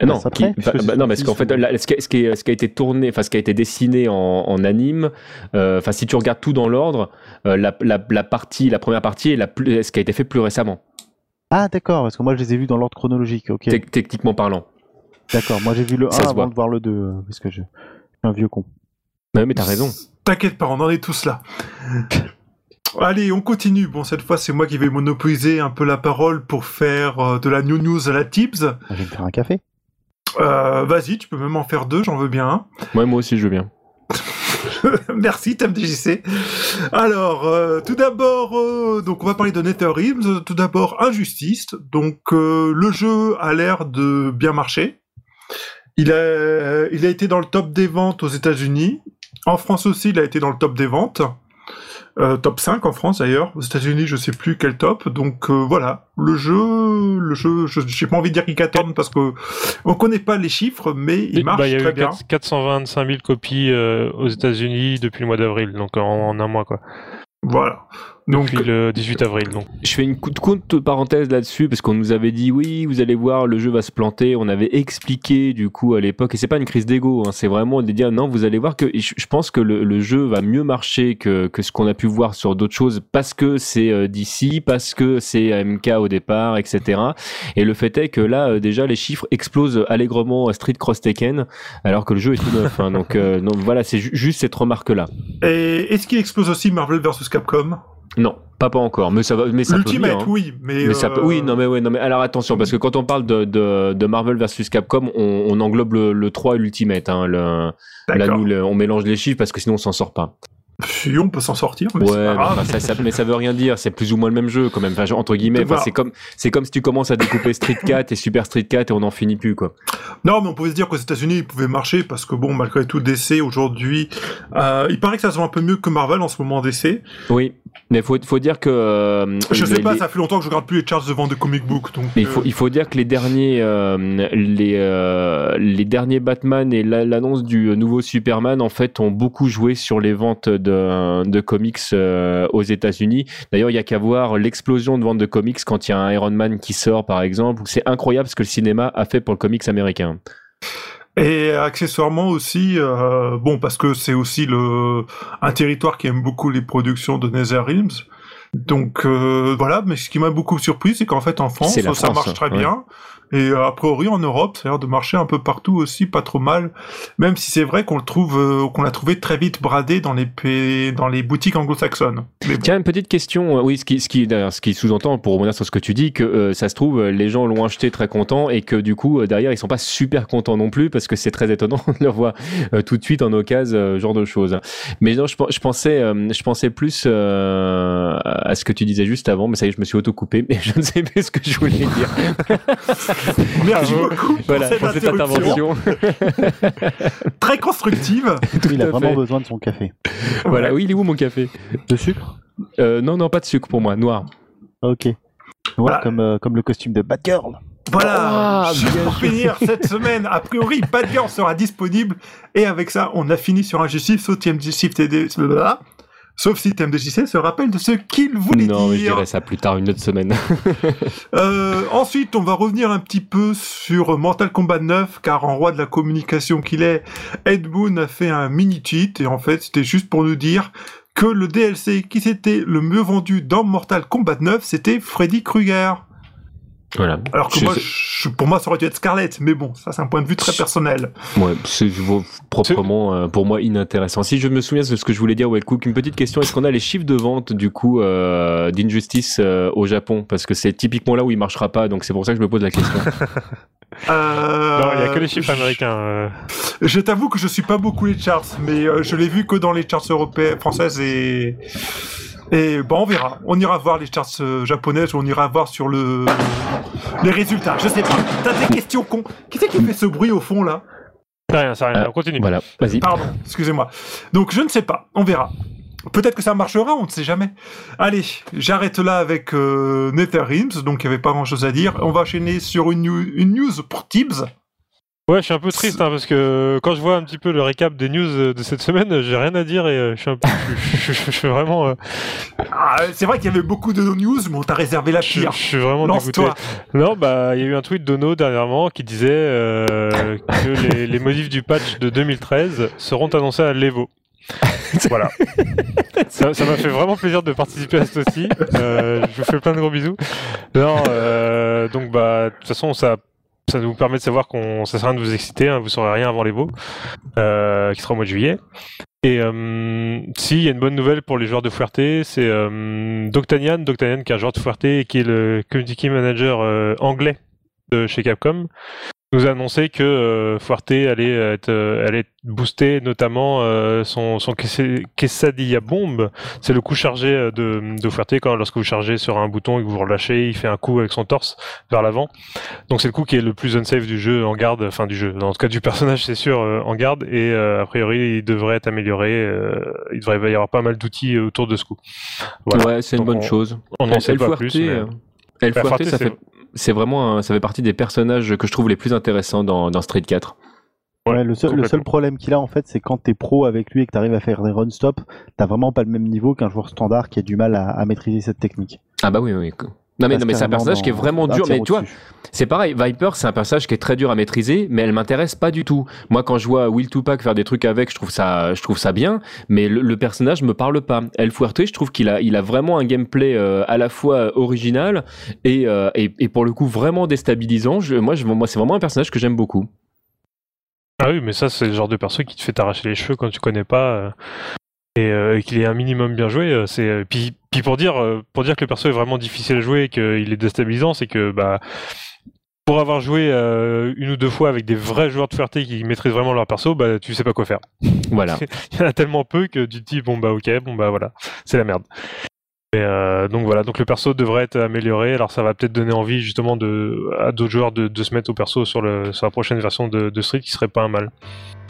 Euh, Non, qui- bah, bah, non, parce qu'en fait, là, ce, qui, ce qui est- ce qui a été tourné, enfin, ce qui a été dessiné en, en anime, euh, enfin, si tu regardes tout dans l'ordre, euh, la, la, la partie, la première partie est la plus, ce qui a été fait plus récemment, Ah, d'accord, parce que moi je les ai vus dans l'ordre chronologique. Ok, techniquement parlant. d'accord. Moi j'ai vu le 1 Ça se avant de voir le 2, euh, parce que je, je suis un vieux con. Mais, mais t'as raison. T'inquiète pas, on en est tous là. Allez, on continue. Bon, cette fois, c'est moi qui vais monopoliser un peu la parole pour faire euh, de la new news à la tips. Je vais me faire un café. Euh, Vas-y, tu peux même en faire deux, j'en veux bien un. Ouais, moi aussi, je veux bien. Merci, TMDJC. Alors, euh, tout d'abord, euh, donc on va parler de NetherRealms. Tout d'abord, Injustice. Donc, euh, le jeu a l'air de bien marcher. Il a, il a été dans le top des ventes aux États-Unis. En France aussi, il a été dans le top des ventes. Euh, top 5 en France d'ailleurs. Aux États-Unis, je sais plus quel top. Donc euh, voilà, le jeu, le jeu, je j'ai pas envie de dire qu'il cartonne parce que on connaît pas les chiffres, mais il marche Bah, il y a très eu bien. 4- 425 000 copies euh, aux États-Unis depuis le mois d'avril, donc en, en un mois quoi. Voilà. Donc Depuis le 18 avril. Donc. Je fais une courte, courte parenthèse là-dessus parce qu'on nous avait dit oui, vous allez voir, le jeu va se planter. On avait expliqué du coup à l'époque et c'est pas une crise d'ego, hein, c'est vraiment de dire non, vous allez voir que je, pense que le, le jeu va mieux marcher que, que ce qu'on a pu voir sur d'autres choses parce que c'est euh, d'ici, parce que c'est AMK au départ, etc. Et le fait est que là euh, déjà les chiffres explosent allègrement à Street Cross Tekken alors que le jeu est tout neuf. hein. donc, euh, donc voilà, c'est ju- juste cette remarque là. Et est-ce qu'il explose aussi Marvel vs Capcom? Non, pas pas encore, mais ça va, mais ça peut venir, L'Ultimate, hein. oui, mais, Mais ça peut... euh, Oui, non mais, ouais, non mais alors attention, parce que quand on parle de, de, de Marvel versus Capcom, on, on englobe le, le 3 et l'Ultimate. Hein, le, là, nous, le- on mélange les chiffres parce que sinon on s'en sort pas. Si on peut s'en sortir, mais c'est pas mais, grave. enfin, ça, ça- mais ça veut rien dire, c'est plus ou moins le même jeu quand même, enfin, entre guillemets. Enfin, Voilà. c'est comme, c'est comme si tu commences à découper Street 4 et Super Street 4 et on n'en finit plus, quoi. Non, mais on pouvait se dire qu'aux États-Unis, il pouvait marcher parce que bon, malgré tout, DC aujourd'hui, euh, il paraît que ça se vend un peu mieux que Marvel en ce moment DC. Oui, mais faut, faut dire que. euh, Je sais les- pas, les- ça fait longtemps que je regarde plus les charts de vente de comic book, donc. Mais il faut, euh, il faut dire que les derniers, les, les derniers Batman et la- l'annonce du nouveau Superman, en fait, ont beaucoup joué sur les ventes de, de comics euh, aux États-Unis. D'ailleurs, il y a qu'à voir l'explosion de ventes de comics quand il y a un Iron Man qui sort, par exemple. C'est incroyable ce que le cinéma a fait pour le comics américain. Et accessoirement aussi, euh, bon, parce que c'est aussi le un territoire qui aime beaucoup les productions de NetherRealms. Donc euh, voilà, mais ce qui m'a beaucoup surpris, c'est qu'en fait en France, ça marche très ouais. bien. Et euh, a priori en Europe, ça a l'air de marcher un peu partout aussi, pas trop mal. Même si c'est vrai qu'on le trouve, euh, qu'on l'a trouvé très vite bradé dans les pa- dans les boutiques anglo-saxonnes. Mais bon. Tiens, une petite question. euh, Oui, ce qui, ce qui, d'ailleurs, ce qui sous-entend, pour revenir sur ce que tu dis, que euh, ça se trouve, euh, les gens l'ont acheté très contents et que du coup, euh, derrière, ils sont pas super contents non plus parce que c'est très étonnant de le voir euh, tout de suite en occasion, euh, genre de choses. Mais non, je, je pensais, euh, je pensais plus euh, à ce que tu disais juste avant, mais ça y est, je me suis auto-coupé, mais je ne sais plus ce que je voulais dire. Merci Bravo. beaucoup voilà, pour pour cette interruption intervention. très constructive. Il a vraiment fait. besoin de son café. voilà, oui, il est où mon café? De sucre? Euh, Non, non, pas de sucre pour moi, noir. Ok. Noir Voilà. comme, euh, comme le costume de Batgirl. Voilà. Ah, bien pour finir cette semaine, a priori, Bad Girl sera disponible. Et avec ça, on a fini sur Injustice, sauf si TMDJC, blablabla. Sauf si TMDJC se rappelle de ce qu'il voulait Non, mais je dire. ça plus tard, une autre semaine. Euh, ensuite, on va revenir un petit peu sur Mortal Kombat 9, car en roi de la communication qu'il est, Ed Boon a fait un mini cheat, et en fait, c'était juste pour nous dire que le DLC qui s'était le mieux vendu dans Mortal Kombat 9, c'était Freddy Krueger. Voilà. Alors que Je moi, sais- je- pour moi, ça aurait dû être Scarlett, mais bon, ça c'est un point de vue très personnel. Ouais, c'est proprement euh, pour moi inintéressant. Si je me souviens de ce que je voulais dire, Wellcook, une petite question est-ce qu'on a les chiffres de vente du coup euh, d'Injustice euh, au Japon? Parce que c'est typiquement là où il marchera pas, donc c'est pour ça que je me pose la question. Euh, Non, il y a que les chiffres je- américains. Je t'avoue que je suis pas beaucoup les charts, mais je l'ai vu que dans les charts européennes, françaises et et bon, on verra. On ira voir les charts euh, japonaises ou on ira voir sur le les résultats. Je sais pas. T'as des questions cons. Qui c'est qui fait ce bruit au fond là? C'est rien, c'est rien. Euh, on continue. voilà, vas-y. Pardon, excusez-moi. Donc je ne sais pas. On verra. Peut-être que ça marchera, on ne sait jamais. Allez, j'arrête là avec euh, NetherRealms, donc il n'y avait pas grand-chose à dire. On va enchaîner sur une, news- une news pour Tibbs. Ouais, je suis un peu triste hein, parce que quand je vois un petit peu le récap des news euh, de cette semaine, j'ai rien à dire et euh, je suis un peu, je, je- suis vraiment, euh, Ah, c'est vrai qu'il y avait beaucoup de news, mais on t'a réservé la pire. je suis vraiment dégoûté. Non, bah, il y a eu un tweet d'Ono dernièrement qui disait euh, que les, les modifs du patch de 2013 seront annoncés à l'Evo. voilà. Ça ça m'a fait vraiment plaisir de participer à ce aussi. Euh, je vous fais plein de gros bisous. Non, euh, donc bah, de toute façon, ça, ça nous permet de savoir qu'on, ça sert à rien de vous exciter, hein, vous saurez rien avant l'Evo, euh, qui sera au mois de juillet. Et euh, si, il y a une bonne nouvelle pour les joueurs de Fuerte, c'est euh, Doctanian, Doctanian qui est un joueur de Fuerte et qui est le community manager euh, anglais de chez Capcom, nous a annoncé que euh, Fuerte allait être, euh, allait boosté, notamment euh, son, son Quesa- Quesadilla Bomb. C'est le coup chargé euh, de, de Fuerte quand lorsque vous chargez sur un bouton et que vous relâchez, il fait un coup avec son torse vers l'avant. Donc c'est le coup qui est le plus unsafe du jeu en garde, enfin du jeu, en tout cas du personnage c'est sûr euh, en garde et euh, a priori il devrait être amélioré. euh, il devrait y avoir pas mal d'outils autour de ce coup. Voilà. Ouais, c'est une bonne on- chose. On n'en sait pas Fuerte, plus. mais- euh, El Fuerte, ça fait, c'est vraiment, un- ça fait partie des personnages que je trouve les plus intéressants dans, dans Street 4. Ouais, le, seul, le seul complètement. problème qu'il a en fait, c'est quand t'es pro avec lui et que t'arrives à faire des run stop, t'as vraiment pas le même niveau qu'un joueur standard qui a du mal à, à maîtriser cette technique. Ah bah oui, oui. Non mais, non, mais c'est un personnage qui est vraiment dur. Mais tu vois. C'est pareil, Viper, c'est un personnage qui est très dur à maîtriser, mais elle m'intéresse pas du tout. Moi, quand je vois Will Tupac faire des trucs avec, je trouve ça, je trouve ça bien, mais le, le personnage me parle pas. El Fuerte, je trouve qu'il a, il a vraiment un gameplay euh, à la fois original et, euh, et, et pour le coup vraiment déstabilisant. Je, moi, je, moi, c'est vraiment un personnage que j'aime beaucoup. Ah oui, mais ça, c'est le genre de perso qui te fait t'arracher les cheveux quand tu connais pas. euh, et, euh, et qu'il est un minimum bien joué. euh, c'est euh, puis, puis pour dire euh, pour dire que le perso est vraiment difficile à jouer et qu'il est déstabilisant, c'est que bah pour avoir joué euh, une ou deux fois avec des vrais joueurs de Fuerte qui maîtrisent vraiment leur perso, bah tu sais pas quoi faire. Voilà. Il y en a tellement peu que tu te dis bon bah ok, bon bah voilà, c'est la merde. Mais, euh, donc voilà, donc le perso devrait être amélioré. Alors ça va peut-être donner envie justement de à d'autres joueurs de, de se mettre au perso sur le sur la prochaine version de, de Street qui serait pas un mal.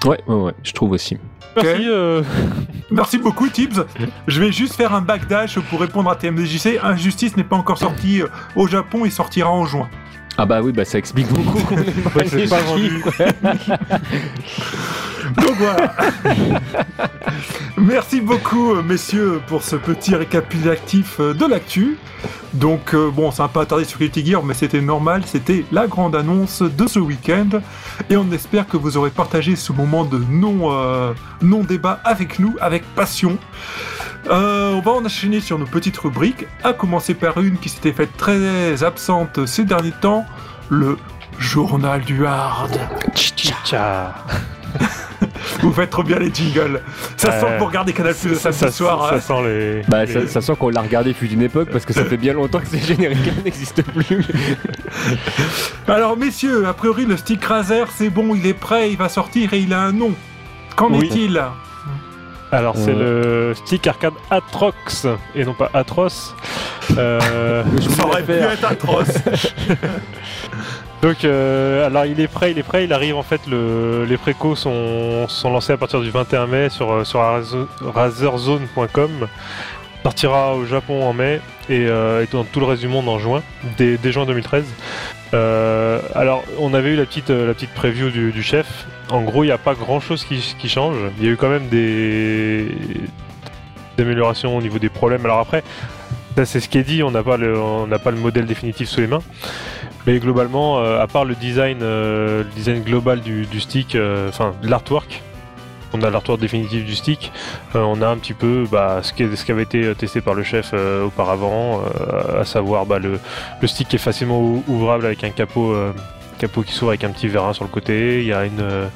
Ouais, ouais, ouais, je trouve aussi. Merci. euh, Merci beaucoup, Tibbs. Je vais juste faire un backdash pour répondre à TMDJC. Injustice n'est pas encore sorti euh, au Japon, il sortira en juin. Ah bah oui, bah ça explique beaucoup. qu'on pas Ouais, pas. Donc. Merci beaucoup, euh, messieurs, pour ce petit récapitulatif euh, de l'actu. Donc, euh, bon, ça n'a pas attardé sur Guilty Gear, mais c'était normal, c'était la grande annonce de ce week-end. Et on espère que vous aurez partagé ce moment de non, non-débat avec nous, avec passion. On va en enchaîner sur nos petites rubriques, à commencer par une qui s'était faite très absente ces derniers temps, le Journal du hard. Tcha. Vous faites trop bien les jingles. Ça sent que vous regardez Canal Plus le Ça, samedi ça- soir. ça hein. sent les. Bah, les- ça, ça sent qu'on l'a regardé fut une époque parce que ça fait bien longtemps que ces génériques n'existent plus. Alors messieurs, a priori le stick Razer c'est bon, il est prêt, il va sortir et il a un nom. Qu'en Oui. est-il Alors, c'est Euh. le stick arcade Atrox et non pas Atroce. Euh, Ça aurait pu être atroce. Donc, euh, alors il est prêt, il est prêt. Il arrive en fait. Le, les précos sont, lancés à partir du 21 mai sur, euh, sur razerzone.com. Sortira au Japon en mai et, euh, et dans tout le reste du monde en juin, dès, juin 2013. Euh, alors, on avait eu la petite, la petite preview du, chef. En gros, il n'y a pas grand chose qui, change. Il y a eu quand même des, améliorations au niveau des problèmes. Alors après, ça c'est ce qui est dit, on n'a pas, le- on n'a pas le modèle définitif sous les mains. Mais globalement, euh, à part le design, euh, design global du, stick, euh, enfin l'artwork, on a l'artwork définitif du stick, on a un petit peu bah, ce, qui, ce qui avait été testé par le chef auparavant, à savoir bah, le, le stick qui est facilement ou- ouvrable avec un capot, capot qui s'ouvre avec un petit vérin sur le côté, il y a une,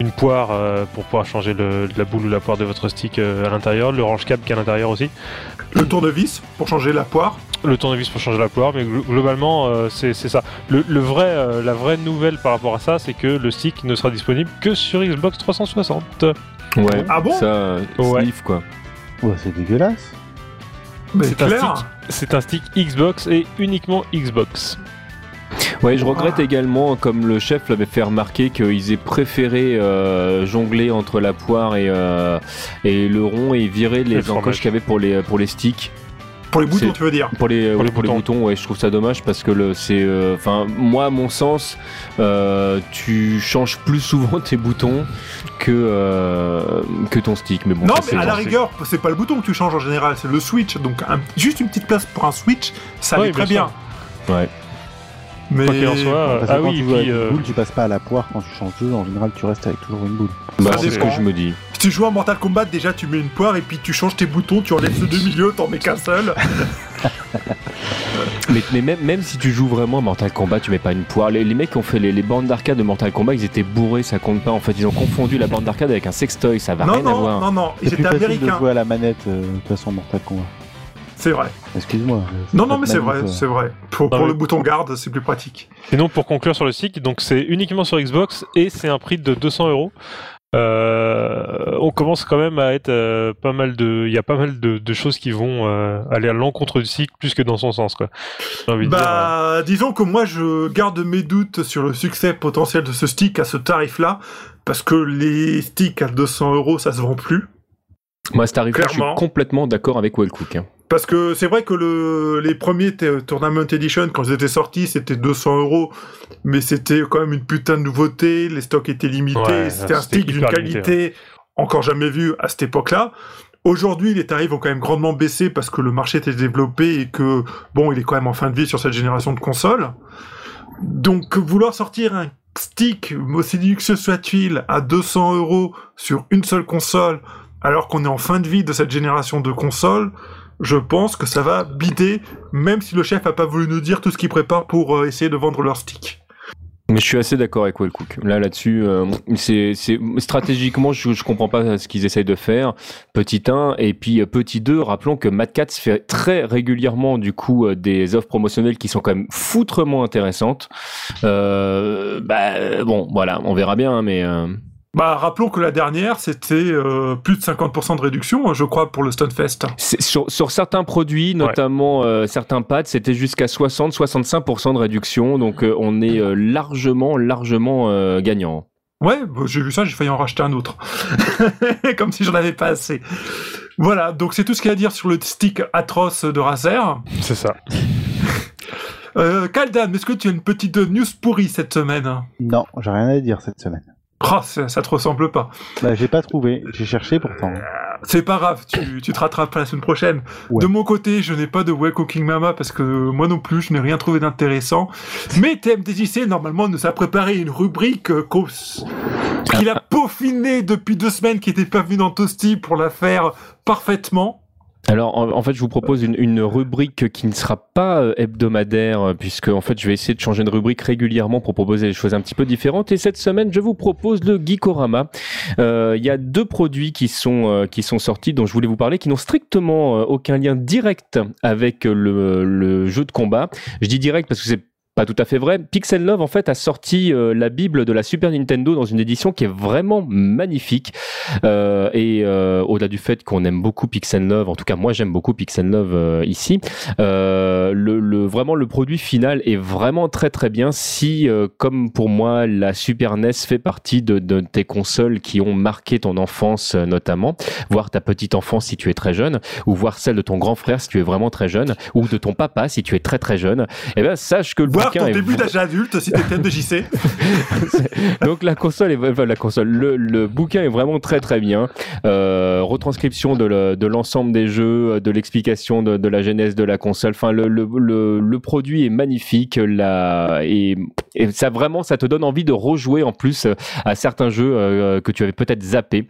une poire euh, pour pouvoir changer le- la boule ou la poire de votre stick euh, à l'intérieur, le range câble qui est à l'intérieur aussi. Le tournevis pour changer la poire. Le tournevis pour changer la poire, mais glo- globalement, euh, c'est ça. Le, le vrai, euh, la vraie nouvelle par rapport à ça, c'est que le stick ne sera disponible que sur Xbox 360. Ouais. Ah bon? Ça, Ouais. sniff quoi. Ouais, c'est dégueulasse. C'est un clair. stick. C'est un stick Xbox et uniquement Xbox. Ouais, je regrette également, comme le chef l'avait fait remarquer, qu'ils aient préféré euh, jongler entre la poire et, euh, et le rond et virer le les encoches qu'il y avait pour les, pour les sticks. Pour les boutons, tu veux dire Pour les, Pour ouais, les pour les boutons. boutons, ouais, je trouve ça dommage parce que le, c'est, euh, enfin, moi, à mon sens, euh, tu changes plus souvent tes boutons que euh, que ton stick. Mais bon, Non, mais à la rigueur, c'est pas le bouton que tu changes en général, c'est le switch. Donc un- juste une petite place pour un switch, ça Oui, allait très bien bien. Ouais. Mais Quoi qu'il en soit, euh, Parce que ah quand oui, tu joues avec une euh, boule, tu passes pas à la poire quand tu changes de jeu. En général, tu restes avec toujours une boule. Bah, Ça c'est ce que je me dis. si tu joues à Mortal Kombat, déjà tu mets une poire et puis tu changes tes boutons, tu enlèves ceux du milieu, t'en mets qu'un seul. Mais, mais même, même si tu joues vraiment à Mortal Kombat, tu mets pas une poire. Les, les mecs qui ont fait les, les bandes d'arcade de Mortal Kombat, ils étaient bourrés, ça compte pas. En fait, ils ont confondu la bande d'arcade avec un sextoy, ça va non, rien à non, voir. non, non, j'étais facile de américain. jouer à la manette euh, de toute façon Mortal Kombat. C'est vrai. Excuse-moi. Non, non, mais c'est vrai, c'est vrai. Pour, le bouton garde, c'est plus pratique. Sinon, pour conclure sur le stick, donc c'est uniquement sur Xbox et c'est un prix de 200 euros. Euh, on commence quand même à être euh, pas mal de, il y a pas mal de, de choses qui vont euh, aller à l'encontre du stick plus que dans son sens, quoi. J'ai envie de dire. euh, Bah, disons que moi, je garde mes doutes sur le succès potentiel de ce stick à ce tarif-là, parce que les sticks à 200 euros, ça se vend plus. Moi, à ce tarif-là, je suis Clairement. complètement d'accord avec Wellcook. hein. Parce que c'est vrai que le, les premiers Tournament Edition, quand ils étaient sortis, c'était 200 euros, mais c'était quand même une putain de nouveauté, les stocks étaient limités, Ouais, c'était un stick d'une limité, qualité encore jamais vue à cette époque-là. Aujourd'hui, les tarifs ont quand même grandement baissé parce que le marché était développé et que, bon, il est quand même en fin de vie sur cette génération de consoles. Donc, vouloir sortir un stick, aussi luxueux soit-il, à 200 euros sur une seule console, alors qu'on est en fin de vie de cette génération de consoles, je pense que ça va bider, même si le chef a pas voulu nous dire tout ce qu'il prépare pour euh, essayer de vendre leur stick. Mais je suis assez d'accord avec Wellcook. Là, là-dessus, euh, c'est, stratégiquement, je, comprends pas ce qu'ils essayent de faire. Petit 1 et puis euh, petit 2. Rappelons que Mad Cats fait très régulièrement du coup euh, des offres promotionnelles qui sont quand même foutrement intéressantes. Euh, bah bon, voilà, on verra bien, hein, mais Bah, rappelons que la dernière, c'était euh, plus de 50% de réduction, hein, je crois, pour le Stunfest. sur, sur certains produits, notamment euh, certains pads, c'était jusqu'à 60-65% de réduction. Donc euh, on est euh, largement, largement euh, gagnant. Ouais, bah, j'ai vu ça, j'ai failli en racheter un autre. Comme si j'en avais pas assez. Voilà, donc c'est tout ce qu'il y a à dire sur le stick atroce de Razer. C'est ça. Euh, Kaldan, est-ce que tu as une petite news pourrie cette semaine? Non, j'ai rien à dire cette semaine. Oh, ça, ça te ressemble pas. Bah, j'ai pas trouvé. J'ai cherché pourtant. C'est pas grave, tu, tu te rattrapes la semaine prochaine. Ouais. De mon côté, je n'ai pas de Way Cooking Mama parce que moi non plus, je n'ai rien trouvé d'intéressant. Mais TMDJC, normalement, nous a préparé une rubrique euh, qu'il a peaufinée depuis deux semaines, qui n'était pas venue dans Toasty pour la faire parfaitement. Alors en, fait je vous propose une, rubrique qui ne sera pas euh, hebdomadaire euh, puisque en fait je vais essayer de changer de rubrique régulièrement pour proposer des choses un petit peu différentes et cette semaine je vous propose le Geekorama. Euh, il y a deux produits qui sont qui sont sortis dont je voulais vous parler qui n'ont strictement aucun lien direct avec le, le jeu de combat. Je dis direct parce que c'est pas tout à fait vrai. Pixel Love en fait a sorti euh, la Bible de la Super Nintendo dans une édition qui est vraiment magnifique. Euh, et euh, au-delà du fait qu'on aime beaucoup Pixel Love, en tout cas moi j'aime beaucoup Pixel Love ici, le, le, vraiment le produit final est vraiment très très bien. Si comme pour moi la Super NES fait partie de, de tes consoles qui ont marqué ton enfance notamment, voire ta petite enfance si tu es très jeune, ou voir celle de ton grand frère si tu es vraiment très jeune, ou de ton papa si tu es très très jeune, eh ben sache que le ton début d'âge adulte si t'étais de JC. Donc la console est, la console, le, bouquin est vraiment très très bien. Euh, retranscription de l'ensemble des jeux, de l'explication de, la genèse de la console. Enfin, le, le, produit est magnifique. Et, ça vraiment, ça te donne envie de rejouer en plus à certains jeux euh, que tu avais peut-être zappé.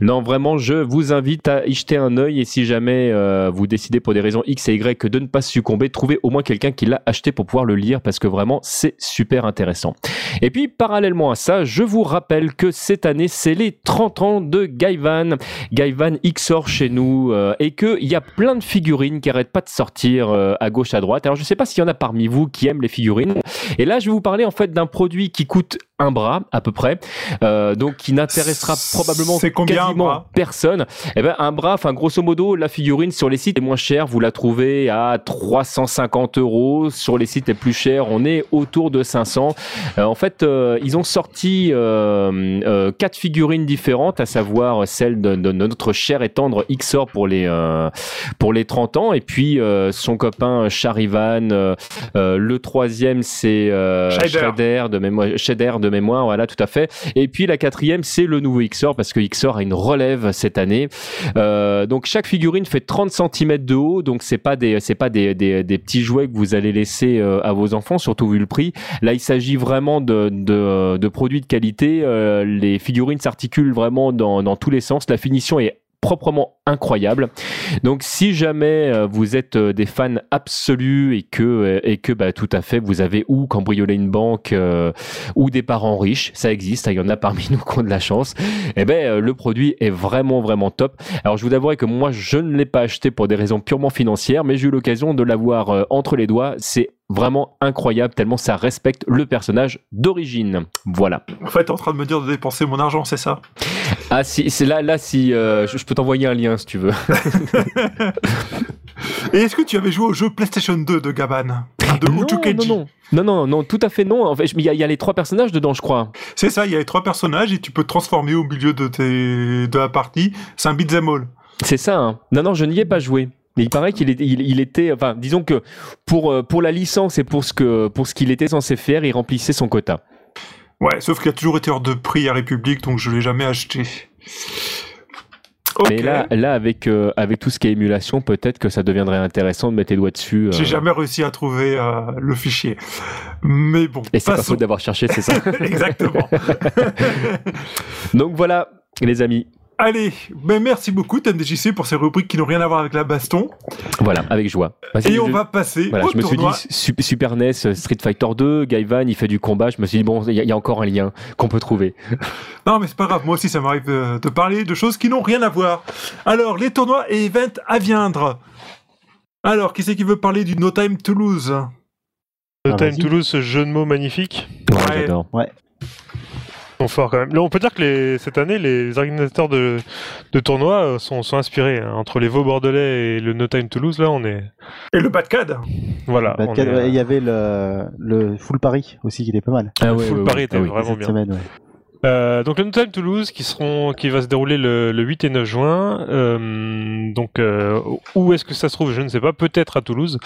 Non, vraiment, je vous invite à y jeter un œil et si jamais euh, vous décidez pour des raisons X et Y de ne pas succomber, trouvez au moins quelqu'un qui l'a acheté pour pouvoir le lire parce que vraiment c'est super intéressant. Et puis parallèlement à ça, je vous rappelle que cette année c'est les 30 ans de Gaivan, Gaivan XOR chez nous euh, et que il y a plein de figurines qui arrêtent pas de sortir euh, à gauche à droite. Alors je sais pas s'il y en a parmi vous qui aiment les figurines. Et là je vais vous parler en fait d'un produit qui coûte un bras à peu près, euh, donc qui n'intéressera probablement quasiment personne. Eh ben un bras, enfin grosso modo, la figurine sur les sites les moins chers, vous la trouvez à 350 euros. Sur les sites les plus chers, on est autour de 500. Euh, en fait, euh, ils ont sorti euh, quatre figurines différentes, à savoir celle de, notre cher et tendre Xor pour les pour les 30 ans, et puis son copain Charivan. le troisième, c'est Shader de mémoire. Shader de mémoire, voilà, tout à fait. Et puis la quatrième, c'est le nouveau XOR parce que XOR a une relève cette année. Donc chaque figurine fait 30 cm de haut, donc c'est pas des c'est pas des, des, des, petits jouets que vous allez laisser à vos enfants, surtout vu le prix. Là, il s'agit vraiment de, produits de qualité. Euh, les figurines s'articulent vraiment dans, dans tous les sens. La finition est proprement incroyable. Donc si jamais euh, vous êtes euh, des fans absolus et que et que bah, tout à fait vous avez ou cambriolé une banque ou des parents riches, ça existe, il y en a parmi nous qui ont de la chance. Et eh ben le produit est vraiment vraiment top. Alors je vous avouerai que moi je ne l'ai pas acheté pour des raisons purement financières, mais j'ai eu l'occasion de l'avoir entre les doigts. C'est vraiment incroyable tellement ça respecte le personnage d'origine. Voilà. En fait, t'es en train de me dire de dépenser mon argent, c'est ça? Ah si, c'est là, là si je peux t'envoyer un lien si tu veux. Et est-ce que tu avais joué au jeu PlayStation 2 de Gaban? De non, non, non, non, non, tout à fait non. En fait, il y, a les trois personnages dedans, je crois. C'est ça, il y a les trois personnages et tu peux te transformer au milieu de, tes... de la partie. C'est un beat'em all. C'est ça. Hein. Non, non, je n'y ai pas joué. Mais il paraît qu'il il, était, enfin, disons que pour, euh, pour la licence et pour ce que pour ce qu'il était censé faire, il remplissait son quota. Ouais, sauf qu'il a toujours été hors de prix à République, donc je l'ai jamais acheté. Mais là, là avec, euh, avec tout ce qui est émulation, peut-être que ça deviendrait intéressant de mettre les doigts dessus. Euh. J'ai jamais réussi à trouver euh, le fichier. Mais bon. Et c'est pas faute d'avoir cherché, c'est ça Exactement. Donc voilà, les amis. Allez, ben merci beaucoup TMDJC pour ces rubriques qui n'ont rien à voir avec la baston. Voilà, avec joie. Et on va passer voilà, je me suis dit Super NES, Street Fighter 2, Gaivan, il fait du combat. Je me suis dit bon, il y, a encore un lien qu'on peut trouver. non, mais c'est pas grave. Moi aussi, ça m'arrive de, parler de choses qui n'ont rien à voir. Alors, les tournois et events à viendre. Alors, qui c'est qui veut parler du No Time Toulouse? No Time Toulouse, ce jeu de mots magnifique. Ouais, j'adore. Ouais fort quand même. Là, on peut dire que les, cette année, les organisateurs de, de tournois euh, sont, sont inspirés. Hein. Entre les Vaux Bordelais et le No Time Toulouse, là, on est. Et le Badcad Voilà. Il y avait le, le Full Paris aussi qui était pas mal. Ah ouais, Full Paris était ah vraiment bien. Semaine, euh, donc le No Time Toulouse qui seront qui va se dérouler le, le 8 et 9 juin. Euh, donc euh, où est-ce que ça se trouve Je ne sais pas. Peut-être à Toulouse.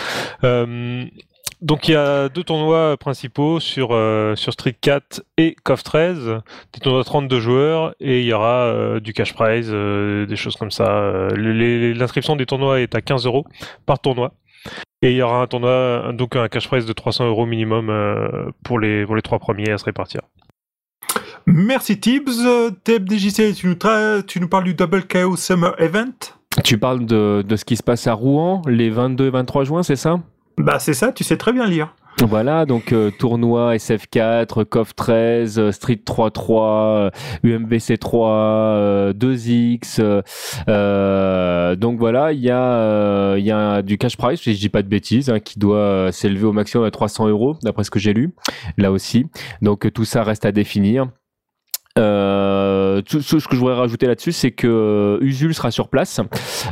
Donc il y a deux tournois principaux sur, euh, sur Street 4 et CoF 13, des tournois de 32 joueurs et il y aura euh, du cash prize, euh, des choses comme ça. L'inscription des tournois est à 15 euros par tournoi. Et il y aura un tournoi, donc un cash prize de 300 euros minimum pour, les, pour les trois premiers à se répartir. Merci Tibbs. TFDJC, tu nous, tu nous parles du Double KO Summer Event? Tu parles de, de ce qui se passe à Rouen les 22 et 23 juin, c'est ça? Bah c'est ça, tu sais très bien lire. Voilà, donc euh, tournoi SF4, CoF 13, euh, Street 3.3, UMBC 3, 2X. euh, donc voilà, il y a euh, y a du cash prize, si je dis pas de bêtises, hein, qui doit euh, s'élever au maximum à 300 euros, d'après ce que j'ai lu, là aussi. Donc euh, tout ça reste à définir. Euh, tout, tout ce que je voudrais rajouter là-dessus, c'est que euh, Usul sera sur place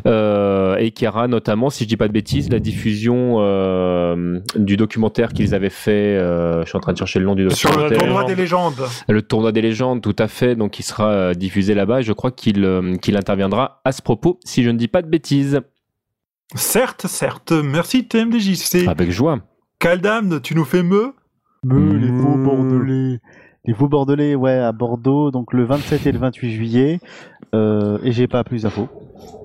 euh, et qu'il y aura notamment, si je dis pas de bêtises, la diffusion euh, du documentaire qu'ils avaient fait. euh, je suis en train de chercher le nom du Sur le documentaire. tournoi des légendes. Le tournoi des légendes, tout à fait. Donc, il sera diffusé là-bas. Je crois qu'il euh, qu'il interviendra à ce propos, si je ne dis pas de bêtises. Certes, certes. Merci TMDJC. Avec joie. Caldam, tu nous fais me? Me, les faux Mmh. bordelais. Les faux bordelais, ouais, à Bordeaux, donc le 27 et le 28 juillet. Euh, et j'ai pas plus d'infos.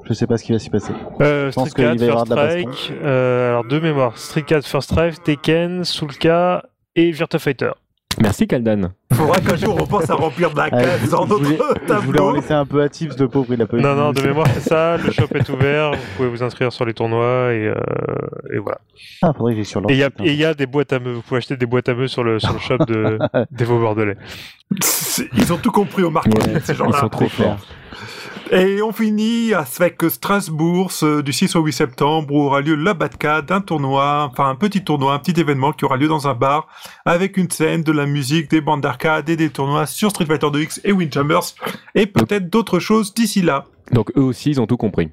Je sais pas ce qui va s'y passer. Euh, Je pense Street 4, qu'il va y avoir First de la. Strike, euh, alors deux mémoires, Street 4, First Strike, Tekken, Soulka et Virtua Fighter. Merci, Kaldan. Faudra qu'un jour on pense à remplir de la Ouais, case dans je voulais- notre Je voulais en tableau. laisser un peu à Tips, de pauvre, il a pas eu Non, non, de mémoire, c'est ça. Le shop est ouvert. Vous pouvez vous inscrire sur les tournois et, euh, et voilà. Ah, faudrait que sur Et il y, a- site, hein. et il y a des boîtes à meux. Vous pouvez acheter des boîtes à meux sur le, sur le shop de, des Vaux Bordelais. Ils ont tout compris au marketing, Ouais, ces ils gens-là. sont trop forts. Et on finit avec Strasbourg ce- du 6 au 8 septembre où aura lieu l'Abatka d'un tournoi, enfin un petit tournoi, un petit événement qui aura lieu dans un bar avec une scène, de la musique, des bandes d'arcade et des tournois sur Street Fighter 2X et Windjammers et peut-être d'autres choses d'ici là. Donc, eux aussi, ils ont tout compris.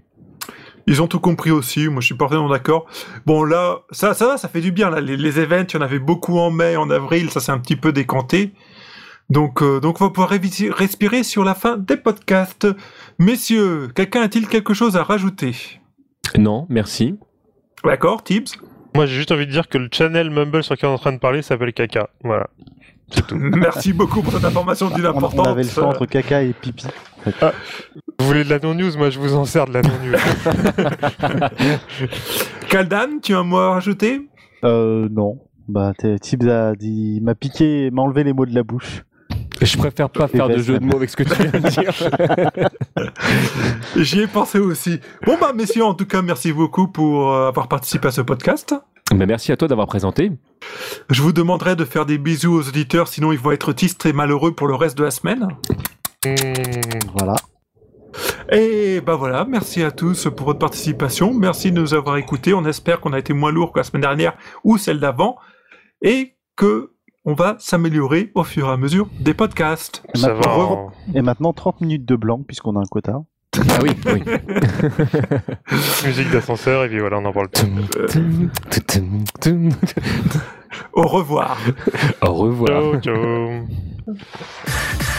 Ils ont tout compris aussi, moi je suis parfaitement d'accord. Bon là, ça, ça va, ça fait du bien là. Les, les events, il y en avait beaucoup en mai, en avril, ça s'est un petit peu décanté. Donc, euh, donc on va pouvoir respirer sur la fin des podcasts. Messieurs, quelqu'un a-t-il quelque chose à rajouter? Non, merci. D'accord, Tibbs? Moi, j'ai juste envie de dire que le channel Mumble sur lequel on est en train de parler s'appelle Caca. Voilà. C'est tout. Merci beaucoup pour cette information d'une On, on importance. avait le choix entre caca et pipi. Vous voulez de la non-news? Moi, je vous en sers de la non-news. Kaldan, tu as un mot à rajouter? Euh, non. Bah, Tibbs a dit, m'a piqué, m'a enlevé les mots de la bouche. Je préfère pas faire de jeu de mots avec ce que tu viens de dire. J'y ai pensé aussi. Bon bah messieurs, en tout cas, merci beaucoup pour euh, avoir participé à ce podcast. Mais merci à toi d'avoir présenté. Je vous demanderai de faire des bisous aux auditeurs, sinon ils vont être tristes et malheureux pour le reste de la semaine. Voilà. Et bah voilà, merci à tous pour votre participation. Merci de nous avoir écoutés. On espère qu'on a été moins lourd que la semaine dernière ou celle d'avant. Et que on va s'améliorer au fur et à mesure des podcasts. Et Ça va. maintenant, en- et maintenant, 30 minutes de blanc, puisqu'on a un quota. Ah oui, oui. Musique d'ascenseur, et puis voilà, on en parle plus. Au revoir. Au revoir. Ciao, ciao.